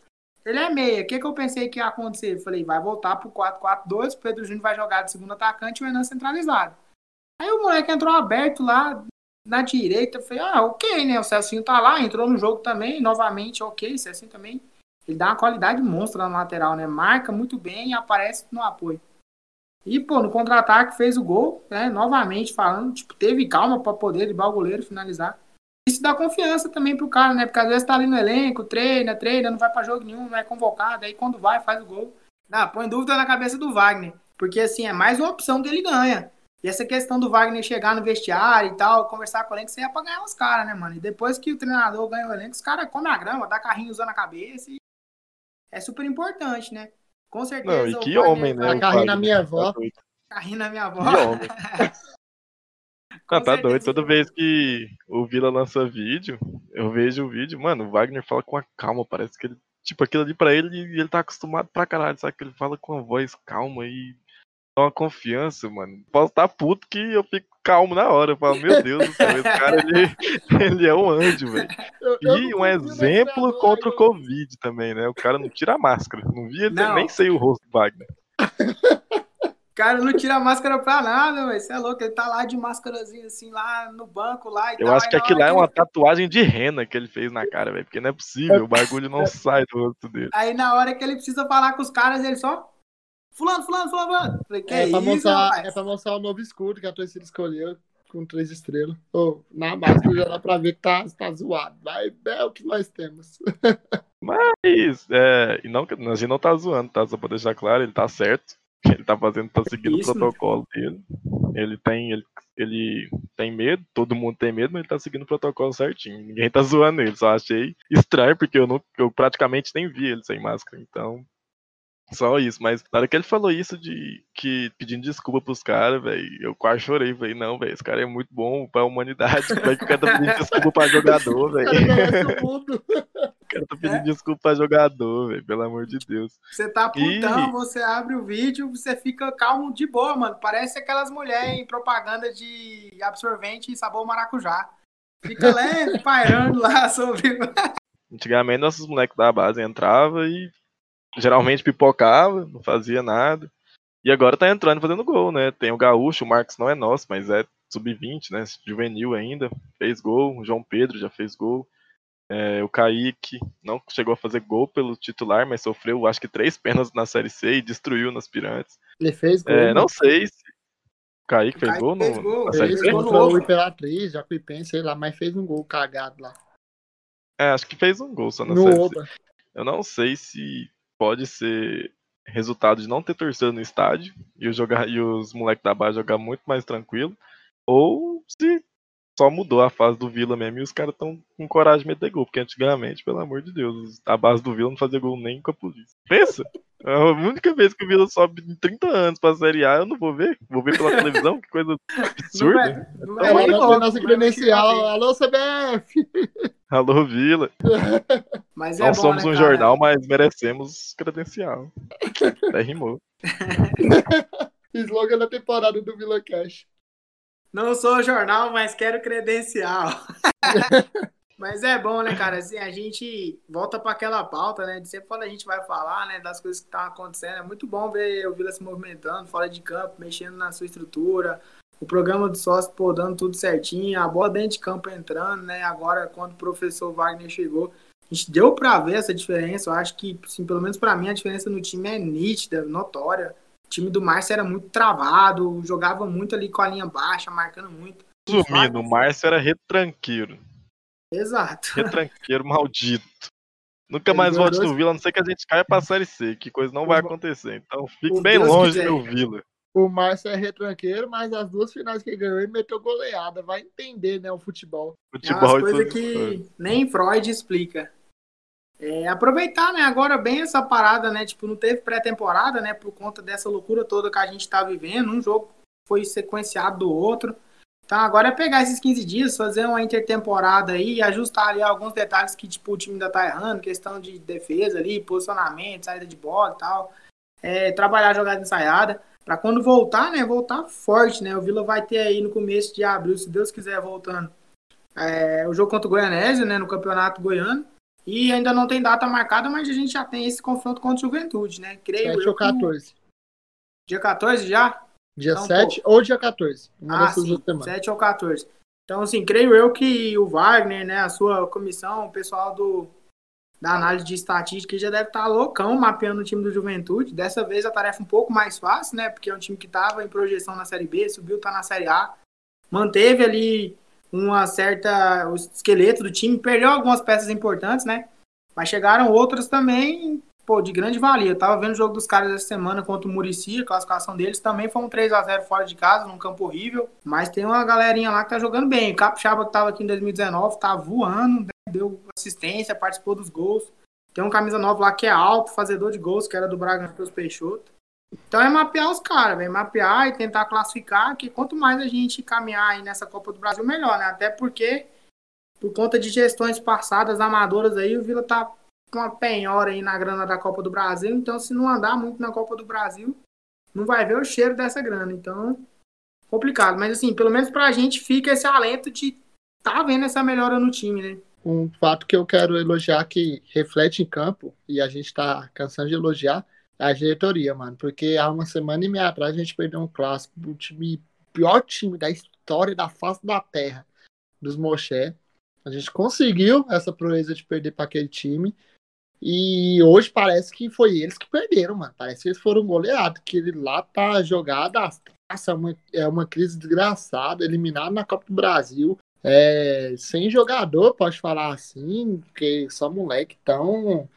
Ele é meia. O que, que eu pensei que ia acontecer? Falei, vai voltar pro 4-4-2, o Pedro Júnior vai jogar de segundo atacante e o Renan centralizado. Aí o moleque entrou aberto lá na direita. Eu falei, ah, ok, né? O Celcinho tá lá, entrou no jogo também, novamente, ok. O Celcinho também. Ele dá uma qualidade monstra na lateral, né? Marca muito bem e aparece no apoio. E, pô, no contra-ataque fez o gol, né? Novamente falando, tipo, teve calma pra poder driblar o goleiro finalizar. Isso dá confiança também pro cara, né? Porque às vezes tá ali no elenco, treina, treina, não vai pra jogo nenhum, não é convocado, aí quando vai, faz o gol. Não, põe dúvida na cabeça do Wagner. Porque, assim, é mais uma opção que ele ganha. E essa questão do Wagner chegar no vestiário e tal, conversar com o elenco, você é pra ganhar os caras, né, mano? E depois que o treinador ganha o elenco, os caras comem a grama, dá carrinho usando a cabeça e é super importante, né? Com certeza. Não, e que Wagner homem, né? o carrinho na minha Tá avó. Carrinho na minha avó. Que homem. Não, tá certeza. doido. Toda vez que o Vila lança vídeo, eu vejo o vídeo, mano, o Wagner fala com a calma, parece que ele. Tipo, aquilo ali pra ele, e ele tá acostumado pra caralho, sabe? Que ele fala com uma voz calma e dá uma confiança, mano. Posso estar puto que eu fico calmo na hora. Eu falo, meu Deus do céu, esse cara, ele, ele é um anjo, velho. E um exemplo contra o Covid também, né? O cara não tira a máscara. Não vi ele, nem sei o rosto do Wagner. O cara não tira a máscara pra nada, velho. Você é louco. Ele tá lá de máscarazinha assim, lá no banco lá e Eu tal. acho que aquilo lá é uma tatuagem de rena que ele fez na cara, velho. Porque não é possível, o bagulho não sai do rosto dele. Aí na hora que ele precisa falar com os caras, ele só. Fulano, fulano, fulano, fulano. Falei, que É, pra isso, mostrar, rapaz? é pra mostrar o novo escudo que a torcida escolheu com três estrelas. Ô, na máscara já dá pra ver que tá, tá zoado. Mas é o que nós temos. Mas, é, e não, a gente não tá zoando, tá? Só pra deixar claro, ele tá certo. Ele tá fazendo, tá seguindo Isso, o protocolo dele. Ele tem, ele, ele tem medo, todo mundo tem medo, mas ele tá seguindo o protocolo certinho. Ninguém tá zoando ele, só achei estranho, porque eu, não, eu praticamente nem vi ele sem máscara, então. Só isso, mas na hora que ele falou isso de que pedindo desculpa pros caras, velho, eu quase chorei, falei, não, velho, esse cara é muito bom pra humanidade, como é que o cara tá pedindo desculpa pra jogador, velho? conhece o cara tá pedindo desculpa pra jogador, velho, pelo amor de Deus. Você tá putão, E- você abre o vídeo, você fica calmo de boa, mano. Parece aquelas mulheres em propaganda de absorvente e sabor maracujá. Fica leve, pairando lá sobre. Antigamente nossos moleques da base entrava e geralmente pipocava, não fazia nada. E agora tá entrando fazendo gol, né? Tem o Gaúcho, o Marcos não é nosso, mas é sub-20, né? Juvenil ainda. Fez gol, o João Pedro já fez gol. É, o Kaique não chegou a fazer gol pelo titular, mas sofreu acho que três penas na Série C e destruiu nas Pirantes. Ele fez gol. É, né? não sei se. O Kaique fez Kaique gol fez no, gol, na fez Fez C? gol. contra novo. o Imperatriz, Jacuipense, sei lá, mas fez um gol cagado lá. É, acho que fez um gol só na No Série C. Oba. Eu não sei se pode ser resultado de não ter torcida no estádio e, jogar, e os moleques da base jogar muito mais tranquilo, ou se só mudou a fase do Vila mesmo e os caras estão com coragem de meter gol, porque antigamente, pelo amor de Deus, a base do Vila não fazia gol nem com a polícia. Pensa! É A única vez que o Vila sobe em 30 anos pra Série A, eu não vou ver. Vou ver pela televisão, que coisa Não absurda. não Ela nem vai ter louco, nossa credencial. Alô, CBF! Alô, Vila. Mas é não bom, somos né, um cara? jornal, mas merecemos credencial. Até rimou. Slogan da temporada do Vila Cash. Não sou jornal, mas quero credencial. mas é bom, né, cara? Assim, a gente volta para aquela pauta, né? De sempre quando a gente vai falar, né, das coisas que estão acontecendo. É muito bom ver o Vila se movimentando fora de campo, mexendo na sua estrutura. O programa do sócio, pô, dando tudo certinho. A bola dentro de campo entrando, né? Agora, quando o professor Wagner chegou, a gente deu para ver essa diferença. Eu acho que, assim, pelo menos para mim, a diferença no time é nítida, notória. O time do Márcio era muito travado, jogava muito ali com a linha baixa, marcando muito. Resumindo, o Márcio era retranqueiro. Exato. Retranqueiro maldito. Nunca mais volte dois- no Vila, a não ser que a gente caia pra Série C, que coisa não vai acontecer. Então fique O bem Deus longe quiser. do meu Vila. O Márcio é retranqueiro, mas as duas finais que ele ganhou, ele meteu goleada. Vai entender, né, o futebol. É Futebol umas coisas todas as que nem Freud explica. É, aproveitar, né, agora bem essa parada, né, tipo, não teve pré-temporada, né, por conta dessa loucura toda que a gente tá vivendo, um jogo foi sequenciado do outro. Então agora é pegar esses 15 dias, fazer uma intertemporada aí, ajustar ali alguns detalhes que, tipo, o time ainda tá errando, questão de defesa ali, posicionamento, saída de bola e tal. É, trabalhar a jogada ensaiada. Pra quando voltar, né, voltar forte, né, o Vila vai ter aí no começo de abril, se Deus quiser, voltando. É, o jogo contra o Goianésia, né, no Campeonato Goiano. E ainda não tem data marcada, mas a gente já tem esse confronto contra o Juventude, né? Creio 7 eu ou que o- 14. Dia 14 já? Dia Então, 7 ou dia 14. Uma Ah, sim, duas semanas. 7 ou 14. Então, assim, creio eu que o Wagner, né, a sua comissão, o pessoal do, da análise de estatística já deve estar loucão mapeando o time do Juventude. Dessa vez a tarefa um pouco mais fácil, né, porque é um time que estava em projeção na Série B, subiu, tá na Série A, manteve ali uma certa o esqueleto do time, perdeu algumas peças importantes, né, mas chegaram outras também, pô, de grande valia. Eu tava vendo o jogo dos caras essa semana contra o Murici, a classificação deles também foi um 3 a 0 fora de casa, num campo horrível, mas tem uma galerinha lá que tá jogando bem. O Capixaba que tava aqui em 2019 tá voando, né? deu assistência, participou dos gols. Tem um camisa nova lá que é alto, fazedor de gols, que era do Bragantino Peixoto. Então é mapear os caras, velho. Mapear e tentar classificar, que quanto mais a gente caminhar aí nessa Copa do Brasil, melhor, né? Até porque, por conta de gestões passadas, amadoras aí, o Vila tá com uma penhora aí na grana da Copa do Brasil. Então, se não andar muito na Copa do Brasil, não vai ver o cheiro dessa grana. Então, complicado. Mas, assim, pelo menos pra gente fica esse alento de tá vendo essa melhora no time, né? Um fato que eu quero elogiar que reflete em campo, e a gente tá cansando de elogiar, a diretoria, mano. Porque há uma semana e meia atrás a gente perdeu um clássico do time, pior time da história da face da terra, dos Moché. A gente conseguiu essa proeza de perder para aquele time. E hoje parece que foi eles que perderam, mano. Parece que eles foram goleados. Que ele lá tá jogado traças, é uma, é uma crise desgraçada, eliminado na Copa do Brasil. É, sem jogador, pode falar assim, porque só moleque. Então,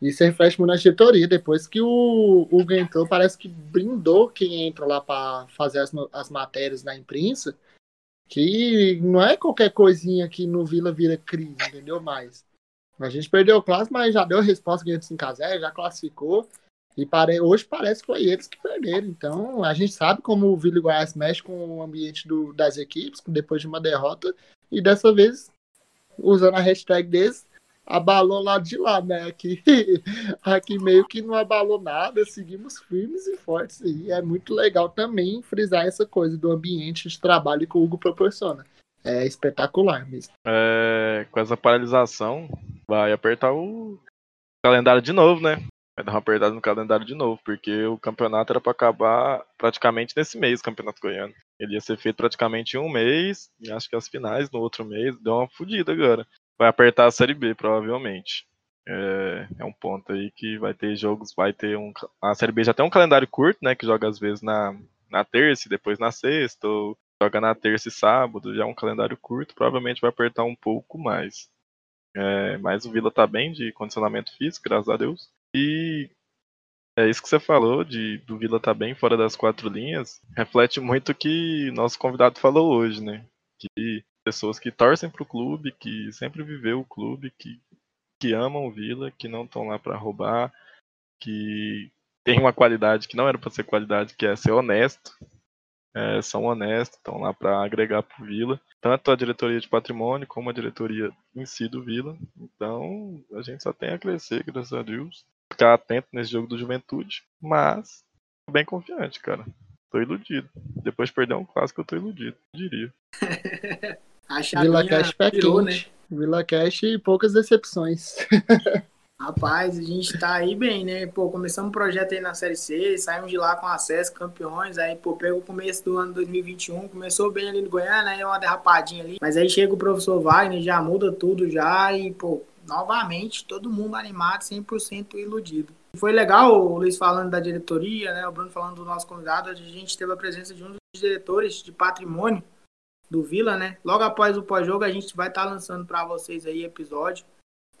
isso reflete muito na diretoria. Depois que o Hugo entrou, parece que brindou quem entra lá para fazer as, as matérias na imprensa. Que não é qualquer coisinha que no Vila vira crise, entendeu? Mais. A gente perdeu o clássico, mas já deu a resposta ganhando 5x0, já classificou. E pare... hoje parece que foi eles que perderam. Então, a gente sabe como o Vila e Goiás mexe com o ambiente do- das equipes depois de uma derrota. E dessa vez, usando a hashtag deles, abalou lá de lá, né? Aqui, aqui meio que não abalou nada, seguimos firmes e fortes. E é muito legal também frisar essa coisa do ambiente de trabalho que o Hugo proporciona. É espetacular mesmo. É, com essa paralisação, vai apertar o calendário de novo, né? Vai dar uma apertada no calendário de novo, porque o campeonato era pra acabar praticamente nesse mês, o campeonato goiano. Ele ia ser feito praticamente em um mês, e acho que as finais no outro mês, deu uma fodida agora. Vai apertar a Série B, provavelmente. É, é um ponto aí que vai ter jogos, vai ter um. A Série B já tem um calendário curto, né? Que joga às vezes na, na terça e depois na sexta, ou joga na terça e sábado, já é um calendário curto, provavelmente vai apertar um pouco mais. É, mas o Vila tá bem de condicionamento físico, graças a Deus. E é isso que você falou, de do Vila tá bem fora das quatro linhas, reflete muito o que nosso convidado falou hoje, né? Que pessoas que torcem pro clube, que sempre viveu o clube, que, que amam o Vila, que não estão lá para roubar, que tem uma qualidade que não era para ser qualidade, que é ser honesto, é, são honestos, estão lá para agregar para o Vila, tanto a diretoria de patrimônio como a diretoria em si do Vila. Então a gente só tem a crescer, graças a Deus. Ficar atento nesse jogo do Juventude, mas tô bem confiante, cara. Tô iludido. Depois de perder um clássico, eu tô iludido, diria. A Vila Cash pé virou, né? Vila Cash e poucas decepções. Rapaz, a gente tá aí bem, né? Pô, começamos um projeto aí na Série C, saímos de lá com acesso, campeões, aí, pô, pegou o começo do ano 2021, começou bem ali no Goiânia, aí uma derrapadinha ali, mas aí chega o professor Wagner, já muda tudo já e, pô, novamente, todo mundo animado, 100% iludido. Foi legal o Luiz falando da diretoria, né? O Bruno falando do nosso convidado, a gente teve a presença de um dos diretores de patrimônio do Vila, né? Logo após o pós-jogo, a gente vai estar lançando para vocês aí episódio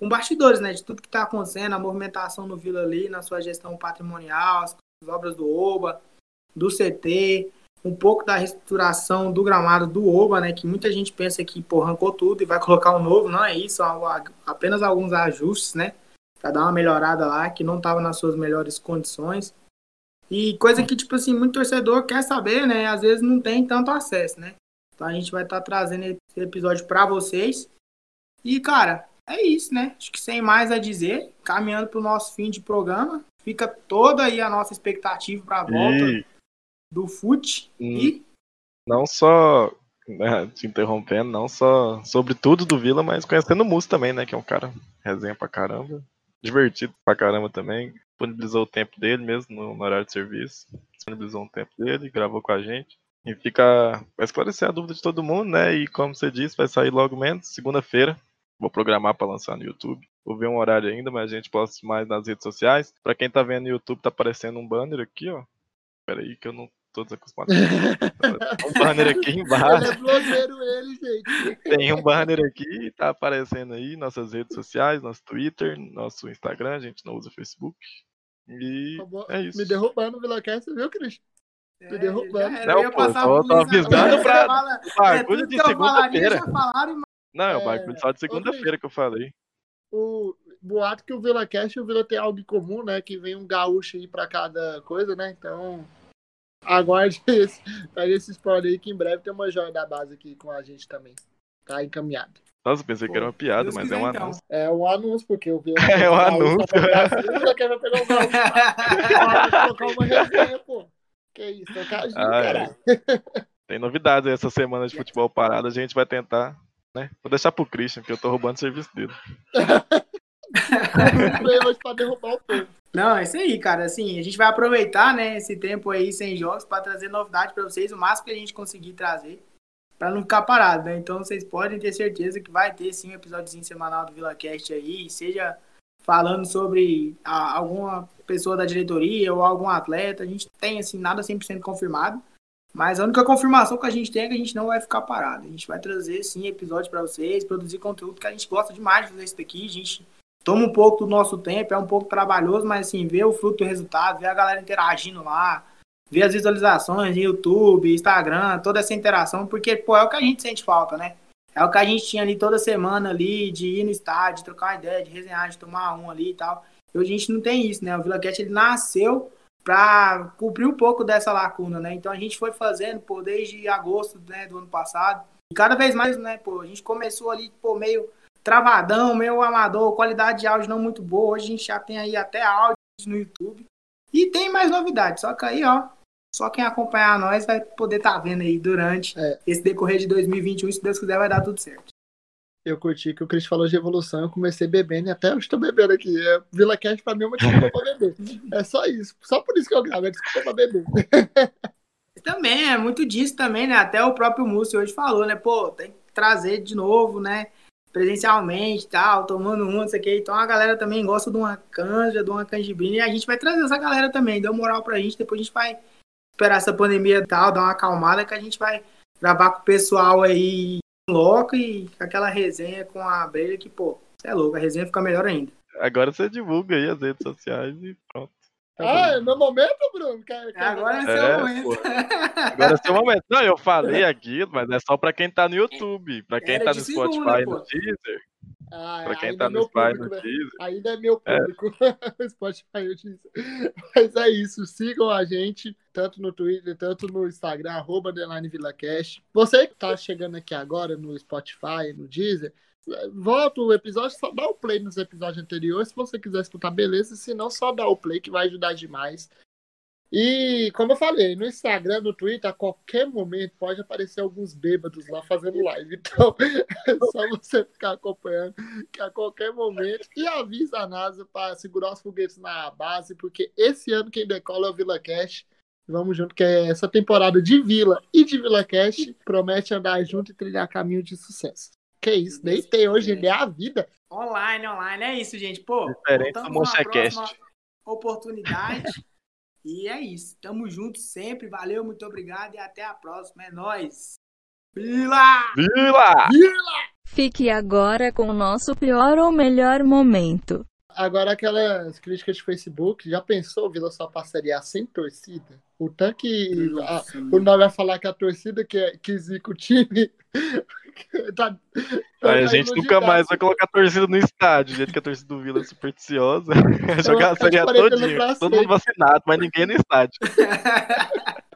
com bastidores, né, de tudo que está acontecendo, a movimentação no Vila ali, na sua gestão patrimonial, as obras do OBA, do CT, um pouco da reestruturação do gramado do OBA, né, que muita gente pensa que, pô, arrancou tudo e vai colocar um novo, não é isso, apenas alguns ajustes, né, para dar uma melhorada lá, que não estava nas suas melhores condições. E coisa que, tipo assim, muito torcedor quer saber, né, às vezes não tem tanto acesso, né. Então a gente vai estar tá trazendo esse episódio para vocês. E, cara, é isso, né? Acho que sem mais a dizer, caminhando para o nosso fim de programa, fica toda aí a nossa expectativa para a volta E do FUT Hum. e não só né, te interrompendo, não só sobre tudo do Vila, mas conhecendo o Musso também, né? Que é um cara resenha pra caramba. Divertido pra caramba também. Disponibilizou o tempo dele mesmo no, no horário de serviço. Disponibilizou um tempo dele, gravou com a gente. E fica vai esclarecer a dúvida de todo mundo, né? E como você disse, vai sair logo menos, segunda-feira. Vou programar para lançar no YouTube. Vou ver um horário ainda, mas a gente posta mais nas redes sociais. Para quem tá vendo no YouTube, tá aparecendo um banner aqui, ó. Pera aí que eu não tô desacostumado. um banner aqui embaixo. Ele é blogueiro, ele, gente. Tem um banner aqui, tá aparecendo aí nossas redes sociais, nosso Twitter, nosso Instagram, a gente não usa Facebook. E é isso. Me derrubando o VilaCast, viu, Cris? Me derrubando. já era, Não, eu ia pô, passar tô- avisando pra- fala- Bagulho de eu segunda-feira. Não, é o É, bagulho só de segunda-feira que eu falei. O boato que o VilaCast e o Vila tem algo em comum, né? Que vem um gaúcho aí pra cada coisa, né? Então, aguarde esse, esse spoiler aí que em breve tem uma joia da base aqui com a gente também. Tá encaminhado. Nossa, eu pensei que era uma piada, Deus mas quiser, é um então. anúncio. É um anúncio, porque o Vila É um gaúcho anúncio. tá no Brasil, o VilaCast vai pegar o gaúcho pra colocar uma resenha, pô. Que isso, trocadinho, Ah, é. caralho. Tem novidades aí essa semana de futebol parado, a gente vai tentar, né? Vou deixar pro Christian, que eu tô roubando o serviço dele. Não, é isso aí, cara. Assim, a gente vai aproveitar, né, esse tempo aí sem jogos para trazer novidade para vocês, o máximo que a gente conseguir trazer, para não ficar parado, né? Então vocês podem ter certeza que vai ter sim um episódiozinho semanal do VilaCast aí, seja falando sobre a- alguma pessoa da diretoria ou algum atleta. A gente tem assim nada 100% confirmado. Mas a única confirmação que a gente tem é que a gente não vai ficar parado. A gente vai trazer, sim, episódios para vocês, produzir conteúdo que a gente gosta demais de fazer isso daqui. A gente toma um pouco do nosso tempo, é um pouco trabalhoso, mas assim, ver o fruto do resultado, ver a galera interagindo lá, ver as visualizações no YouTube, Instagram, toda essa interação, porque, pô, é o que a gente sente falta, né? É o que a gente tinha ali toda semana ali, de ir no estádio, trocar uma ideia, de resenhar, de tomar um ali e tal. E hoje a gente não tem isso, né? O VilaCast, ele nasceu para cobrir um pouco dessa lacuna, né? Então a gente foi fazendo, pô, desde agosto né, do ano passado. E cada vez mais, né, pô, a gente começou ali, pô, meio travadão, meio amador, qualidade de áudio não muito boa. Hoje a gente já tem aí até áudio no YouTube. E tem mais novidades, só que aí, ó, só quem acompanhar nós vai poder estar vendo aí durante É. esse decorrer de 2021, se Deus quiser vai dar tudo certo. Eu curti que o Cris falou de evolução, eu comecei bebendo e até eu estou bebendo aqui. É, Vila Cash pra mim é uma desculpa pra beber. É só isso. Só por isso que eu gravo, é desculpa pra beber. Também, é muito disso também, né? Até o próprio Múcio hoje falou, né? Pô, tem que trazer de novo, né? Presencialmente e tal, tomando um, não sei o que. Então a galera também gosta de uma canja, de uma canjibrina. E a gente vai trazer essa galera também. Deu moral pra gente. Depois a gente vai esperar essa pandemia e tal, dar uma acalmada, que a gente vai gravar com o pessoal aí em loco e aquela resenha com a Breira que, pô, você é louco, a resenha fica melhor ainda. Agora você divulga aí as redes sociais e pronto. Ah, é meu momento, Bruno? Quer, quer Agora é É, seu momento. pô. Agora é seu momento. Não, eu falei aquilo, mas é só pra quem tá no YouTube. Pra quem Era tá no Spotify e no Deezer. Ah, Pra quem tá é no meu Spotify e no né? Deezer. Ainda é meu público. Spotify eu disse. Mas é isso. Sigam a gente, tanto no Twitter, tanto no Instagram, arroba VilaCast. Você que tá chegando aqui agora no Spotify, no Deezer, volta o episódio, só dá o play nos episódios anteriores. Se você quiser escutar, beleza. Se não, só dá o play, que vai ajudar demais. E, como eu falei, no Instagram, no Twitter, a qualquer momento pode aparecer alguns bêbados lá fazendo live. Então, é só você ficar acompanhando que a qualquer momento. E avisa a NASA para segurar os foguetes na base, porque esse ano quem decola é o Vila Cash. Vamos junto, que é essa temporada de Vila e de Vila Cash promete andar junto e trilhar caminho de sucesso. Que isso, deitei hoje, ele é a vida. Online, online, é isso, gente. Pô, Diferente voltamos Monstecast. próxima oportunidade. E é isso. Tamo junto sempre. Valeu, muito obrigado e até a próxima. É nóis. Vila! Vila! Fique agora com o nosso pior ou melhor momento. Agora, aquelas críticas de Facebook, já pensou Vila só passaria sem torcida? O tanque. a- o nome vai falar que a torcida que, que zica o time. tá, tá a gente nunca mais vai colocar a torcida no estádio, do jeito que a torcida do Vila é supersticiosa. Jogar a série todo mundo vacinado, mas ninguém no estádio.